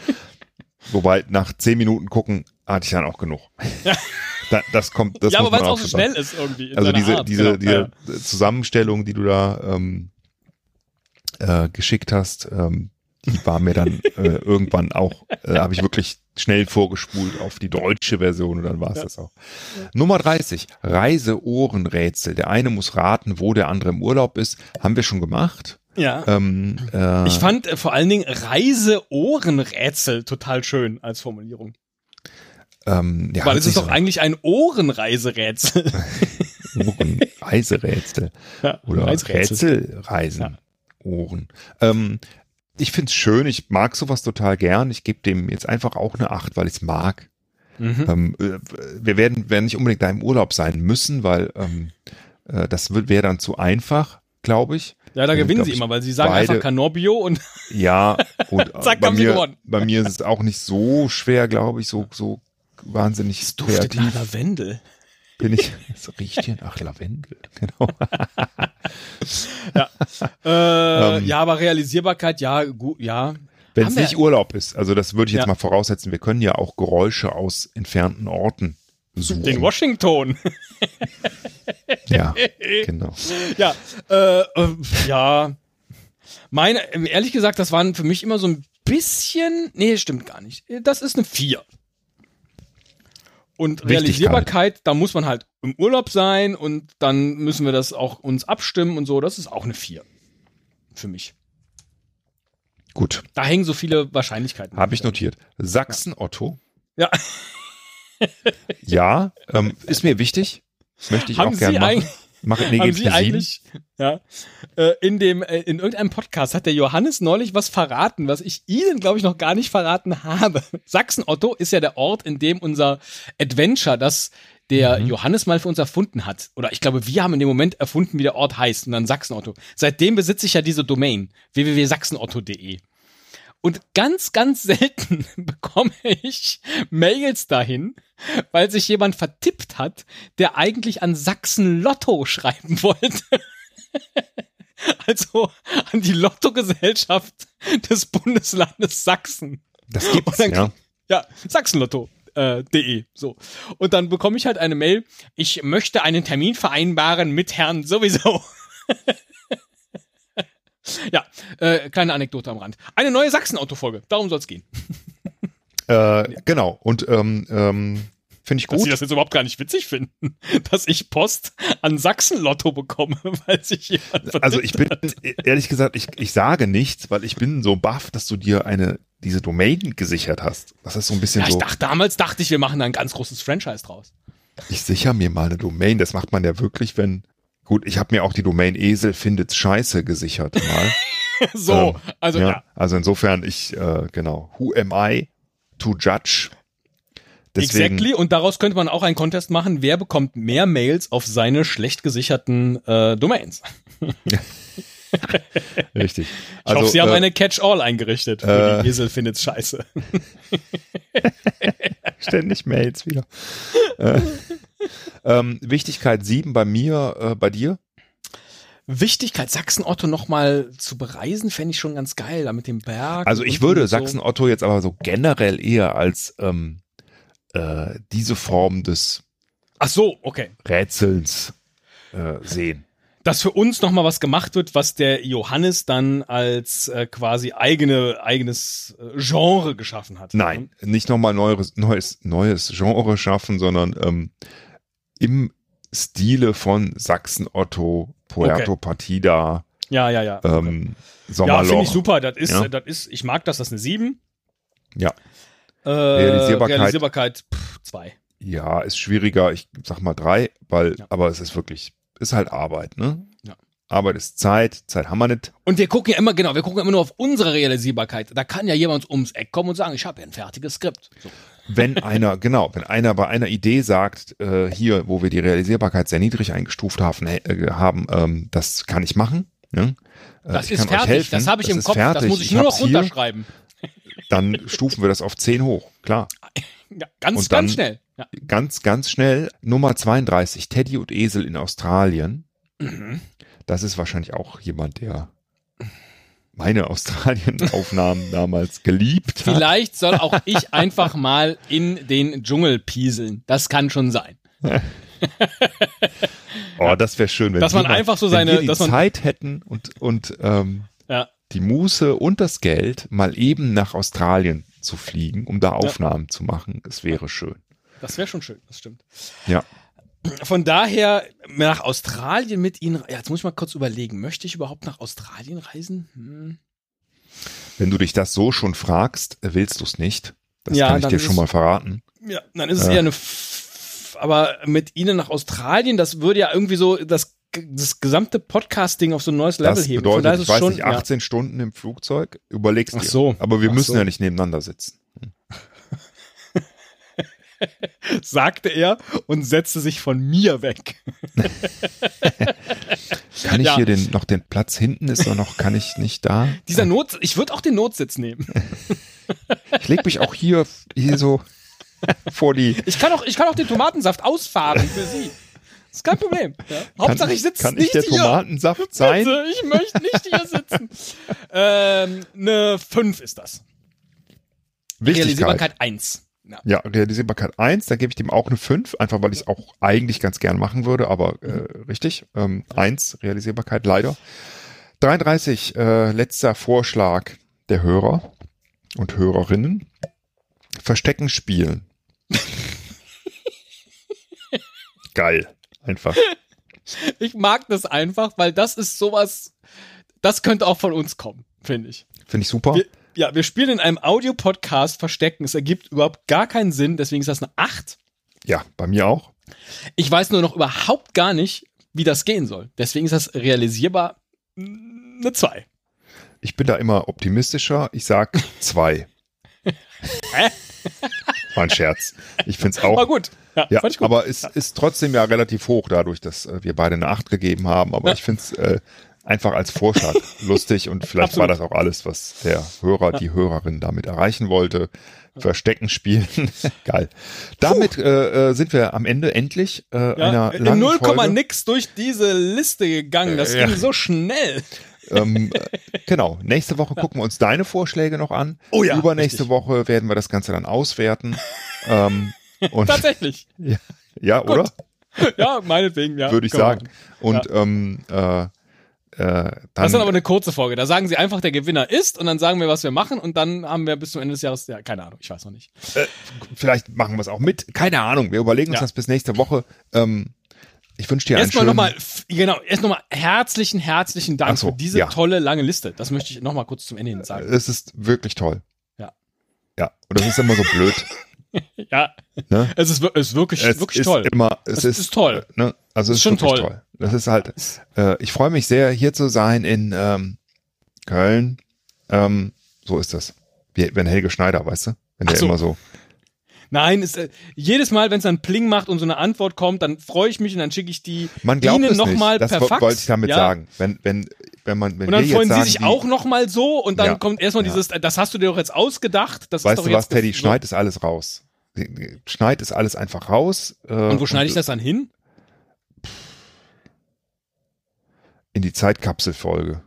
Wobei nach zehn Minuten gucken hatte ich dann auch genug. Da, das kommt, das ja, aber weil es auch so sagen. schnell ist irgendwie. Also diese, Art. diese, Genau, diese ja. Zusammenstellung, die du da ähm, äh, geschickt hast, ähm, die war mir dann äh, irgendwann auch, äh, habe ich wirklich schnell vorgespult auf die deutsche Version und dann war es Ja. das auch. Nummer 30, Reise-Ohrenrätsel. Der eine muss raten, wo der andere im Urlaub ist. Haben wir schon gemacht. ja. Ähm, äh, Ich fand äh, vor allen Dingen Reise-Ohrenrätsel total schön als Formulierung. ähm, ja, Weil es ist doch eigentlich ein Ohrenreiserätsel. so Ohren, Reiserätsel. ja, oder Reiserätsel. Rätselreisen, Ja. Ohren. Ähm, ich find's schön, ich mag sowas total gern. Ich gebe dem jetzt einfach auch eine 8, weil ich's mag. Mhm. Ähm, äh, wir werden, werden nicht unbedingt da im Urlaub sein müssen, weil ähm, äh, das wäre dann zu einfach, glaube ich. Ja, da gewinnen glaub sie ich, immer, weil sie sagen beide- einfach Canobbio und Ja, und äh, Zack, bei, haben sie mir, gewonnen. bei mir ist es auch nicht so schwer, glaube ich, so, so wahnsinnig es duftet kreativ nach Lavendel. Bin ich. Es riecht hier nach Lavendel, genau. Äh, Ähm. ja, aber Realisierbarkeit, ja, gut, ja. Wenn es nicht Urlaub ist, also das würde ich jetzt Ja. mal voraussetzen, wir können ja auch Geräusche aus entfernten Orten suchen. Den Washington. Ja, genau. ja, äh, äh, ja. Meine, ehrlich gesagt, das waren für mich immer so ein bisschen, nee, stimmt gar nicht. Das ist eine 4. Und. Realisierbarkeit, da muss man halt im Urlaub sein und dann müssen wir das auch uns abstimmen und so. Das ist auch eine 4. Für mich. Gut, Da hängen so viele Wahrscheinlichkeiten. habe ich notiert. Sachsen-Otto, Ja. ja, ähm, ist mir wichtig. Möchte ich Haben auch gerne machen. Mache, nee, haben Sie eigentlich, ja, äh, in dem, äh, in irgendeinem Podcast hat der Johannes neulich was verraten, was ich Ihnen, glaube ich, noch gar nicht verraten habe. Sachsen-Otto ist ja der Ort, in dem unser Adventure, das der Mhm. Johannes mal für uns erfunden hat. Oder ich glaube, wir haben in dem Moment erfunden, wie der Ort heißt, und dann Sachsen-Otto. Seitdem besitze ich ja diese Domain, www.sachsenotto.de. Und ganz, ganz selten bekomme ich Mails dahin, weil sich jemand vertippt hat, der eigentlich an Sachsen Lotto schreiben wollte. Also an die Lottogesellschaft des Bundeslandes Sachsen. Das gibt's, dann- ja. Ja, Sachsenlotto. Äh, de, so. Und dann bekomme ich halt eine Mail, ich möchte einen Termin vereinbaren mit Herrn sowieso. ja, äh, kleine Anekdote am Rand. Eine neue Sachsen-Auto-Folge, darum soll es gehen. Äh, genau. Und ähm, ähm, finde ich Dass Sie gut. das jetzt überhaupt gar nicht witzig finden, dass ich Post an Sachsen-Lotto bekomme, weil sich jemand Also ich bin, vertippt ehrlich gesagt, ich, ich sage nichts, weil ich bin so baff, dass du dir eine, diese Domain gesichert hast. Das ist so ein bisschen Ja, ich so, dachte, damals dachte ich, wir machen da ein ganz großes Franchise draus. ich sichere mir mal eine Domain. Das macht man ja wirklich, wenn, gut, ich habe mir auch die Domain Esel findet's scheiße gesichert mal. so, Ähm, also ja, ja. Also insofern, ich, äh, genau, who am I to judge? Deswegen, Exactly. Und daraus könnte man auch einen Contest machen, wer bekommt mehr Mails auf seine schlecht gesicherten äh, Domains. richtig. Ich hoffe, Sie haben äh, eine Catch-all eingerichtet. Für äh, die Esel findet's scheiße. Ständig Mails wieder. Äh, ähm, Wichtigkeit 7 bei mir, äh, bei dir? Wichtigkeit, Sachsen-Otto nochmal zu bereisen, fände ich schon ganz geil, da mit dem Berg. Also ich würde Sachsen-Otto jetzt aber so generell eher als ähm, äh, diese Form des Ach so, okay. Rätsels äh, sehen. Dass für uns nochmal was gemacht wird, was der Johannes dann als äh, quasi eigene, eigenes äh, Genre geschaffen hat. Nein, nicht nochmal neues, neues, neues Genre schaffen, sondern ähm, im Stile von Sachsen-Otto, Puerto Okay. Partida, Ja, ja, ja. ähm, ja, Sommerloch. finde ich super. Das ist, Ja. das ist, ich mag das, das ist eine 7. Ja. Äh, Realisierbarkeit. Realisierbarkeit 2. Ja, ist schwieriger. Ich sag mal drei, weil, Ja. aber es ist wirklich, ist halt Arbeit, ne? Ja. Arbeit ist Zeit, Zeit haben wir nicht. Und wir gucken ja immer, genau, wir gucken immer nur auf unsere Realisierbarkeit. Da kann ja jemand ums Eck kommen und sagen, ich habe ja ein fertiges Skript. So. Wenn einer, genau, wenn einer bei einer Idee sagt, äh, hier, wo wir die Realisierbarkeit sehr niedrig eingestuft haben, äh, haben ähm, das kann ich machen. Ne? Äh, Das ich ist fertig, das habe ich im ist Kopf, das fertig, muss ich, nur noch hier, runterschreiben. Dann stufen wir das auf 10 hoch, klar. Ganz, dann- ganz schnell. Ja. Ganz, ganz schnell. Nummer 32, Teddy und Esel in Australien. Mhm. Das ist wahrscheinlich auch jemand, der meine Australien-Aufnahmen damals geliebt hat. Vielleicht soll auch ich einfach mal in den Dschungel pieseln. Das kann schon sein. Oh, das wäre schön, wenn Dass wir man mal- einfach so seine- dass man- Zeit hätten und und ähm. Die Muße und das Geld, mal eben nach Australien zu fliegen, um da Aufnahmen zu machen. Es wäre schön. Das wäre schon schön, das stimmt. Ja. Von daher nach Australien mit Ihnen. Ja, jetzt muss ich mal kurz überlegen. Möchte ich überhaupt nach Australien reisen? Hm. Wenn du dich das so schon fragst, äh, willst du es nicht. Das Ja, kann ich dir schon mal verraten. Ja, dann ist es Ja. eher eine. F aber mit Ihnen nach Australien, das würde ja irgendwie so das, das gesamte Podcast-Ding auf so ein neues Level Das heben. Bedeutet, ich weiß schon, nicht, 18 Stunden im Flugzeug. Überlegst Ach dir. so. Aber wir Ach müssen so. ja nicht nebeneinander sitzen. ja, sagte er und setzte sich von mir weg. Kann ich Ja. hier den, noch den Platz hinten ist doch noch, kann ich nicht da? Dieser Not, ich würde auch den Notsitz nehmen. Ich leg mich auch hier, hier so vor die. Ich kann auch, ich kann auch den Tomatensaft ausfahren für Sie. Das ist kein Problem. Ja. Hauptsache ich sitze Kann nicht ich der hier. Tomatensaft sein? Bitte, ich möchte nicht hier sitzen. ähm, eine 5 ist das. Wichtigkeit. Realisierbarkeit 1. Ja. Ja, Realisierbarkeit 1, da gebe ich dem auch eine 5, einfach weil ich es auch eigentlich ganz gern machen würde, aber äh, richtig. Ähm, 1, Realisierbarkeit leider. 33, äh, letzter Vorschlag der Hörer und Hörerinnen. Verstecken spielen. Geil. Einfach. Ich mag das einfach, weil das ist sowas, das könnte auch von uns kommen, finde ich. Finde ich super. Wir, ja, wir spielen in einem Audiopodcast Verstecken. Es ergibt überhaupt gar keinen Sinn, deswegen ist das eine 8. Ja, bei mir auch. Ich weiß nur noch überhaupt gar nicht, wie das gehen soll. Deswegen ist das realisierbar eine 2. Ich bin da immer optimistischer. Ich sag 2. War ein Scherz. Ich finde es auch. War gut. Ja, Ja, gut. aber es ist trotzdem ja relativ hoch dadurch, dass äh, wir beide eine 8 gegeben haben. Aber Ja. ich finde es äh, einfach als Vorschlag lustig und vielleicht war das auch alles, was der Hörer, die Hörerin damit erreichen wollte. Verstecken spielen. Geil. Damit äh, äh, sind wir am Ende endlich äh, ja, einer in langen 0, Folge. nix durch diese Liste gegangen. Das Äh, ja. ging so schnell. Ähm, äh, genau. Nächste Woche gucken wir uns deine Vorschläge noch an. Oh ja, Übernächste richtig. Woche werden wir das Ganze dann auswerten. ähm, und Tatsächlich. ja, oder? Ja, meinetwegen, ja. Würde ich sagen. Und ähm, äh, äh, dann, Das ist dann aber eine kurze Folge. Da sagen sie einfach, der Gewinner ist und dann sagen wir, was wir machen und dann haben wir bis zum Ende des Jahres, ja, keine Ahnung, ich weiß noch nicht. vielleicht machen wir es auch mit. Keine Ahnung. Wir überlegen uns Ja. das bis nächste Woche. Ähm, ich wünsche dir Erstmal nochmal, genau, erst nochmal herzlichen, herzlichen Dank so, für diese ja. tolle lange Liste. Das möchte ich nochmal kurz zum Ende hin sagen. Es ist wirklich toll. Ja. Ja. Und das ist immer so blöd. Ja, Ne? es ist, ist wirklich, Es wirklich ist toll. immer, es, Es ist, ist toll. äh, Ne? Also es ist Ist schon toll. toll. Das ist halt. Äh, ich freue mich sehr, hier zu sein in ähm, Köln. Ähm, so ist das. Wie, wenn Helge Schneider, weißt du? Wenn der so. immer so. Nein, es, äh, jedes Mal, wenn es dann Pling macht und so eine Antwort kommt, dann freue ich mich und dann schicke ich die Man glaubt Ihnen es nochmal. Das per Fax. wollte ich damit ja, sagen. Wenn, wenn wenn man, wenn und dann wir freuen jetzt sagen, sie sich die, auch noch mal so und dann Ja, kommt erstmal ja. dieses, das hast du dir doch jetzt ausgedacht. Das weißt ist du doch was, jetzt Teddy, so. schneid es alles raus. Schneid es alles einfach raus. Äh, Und wo schneide ich das dann hin? In die Zeitkapselfolge.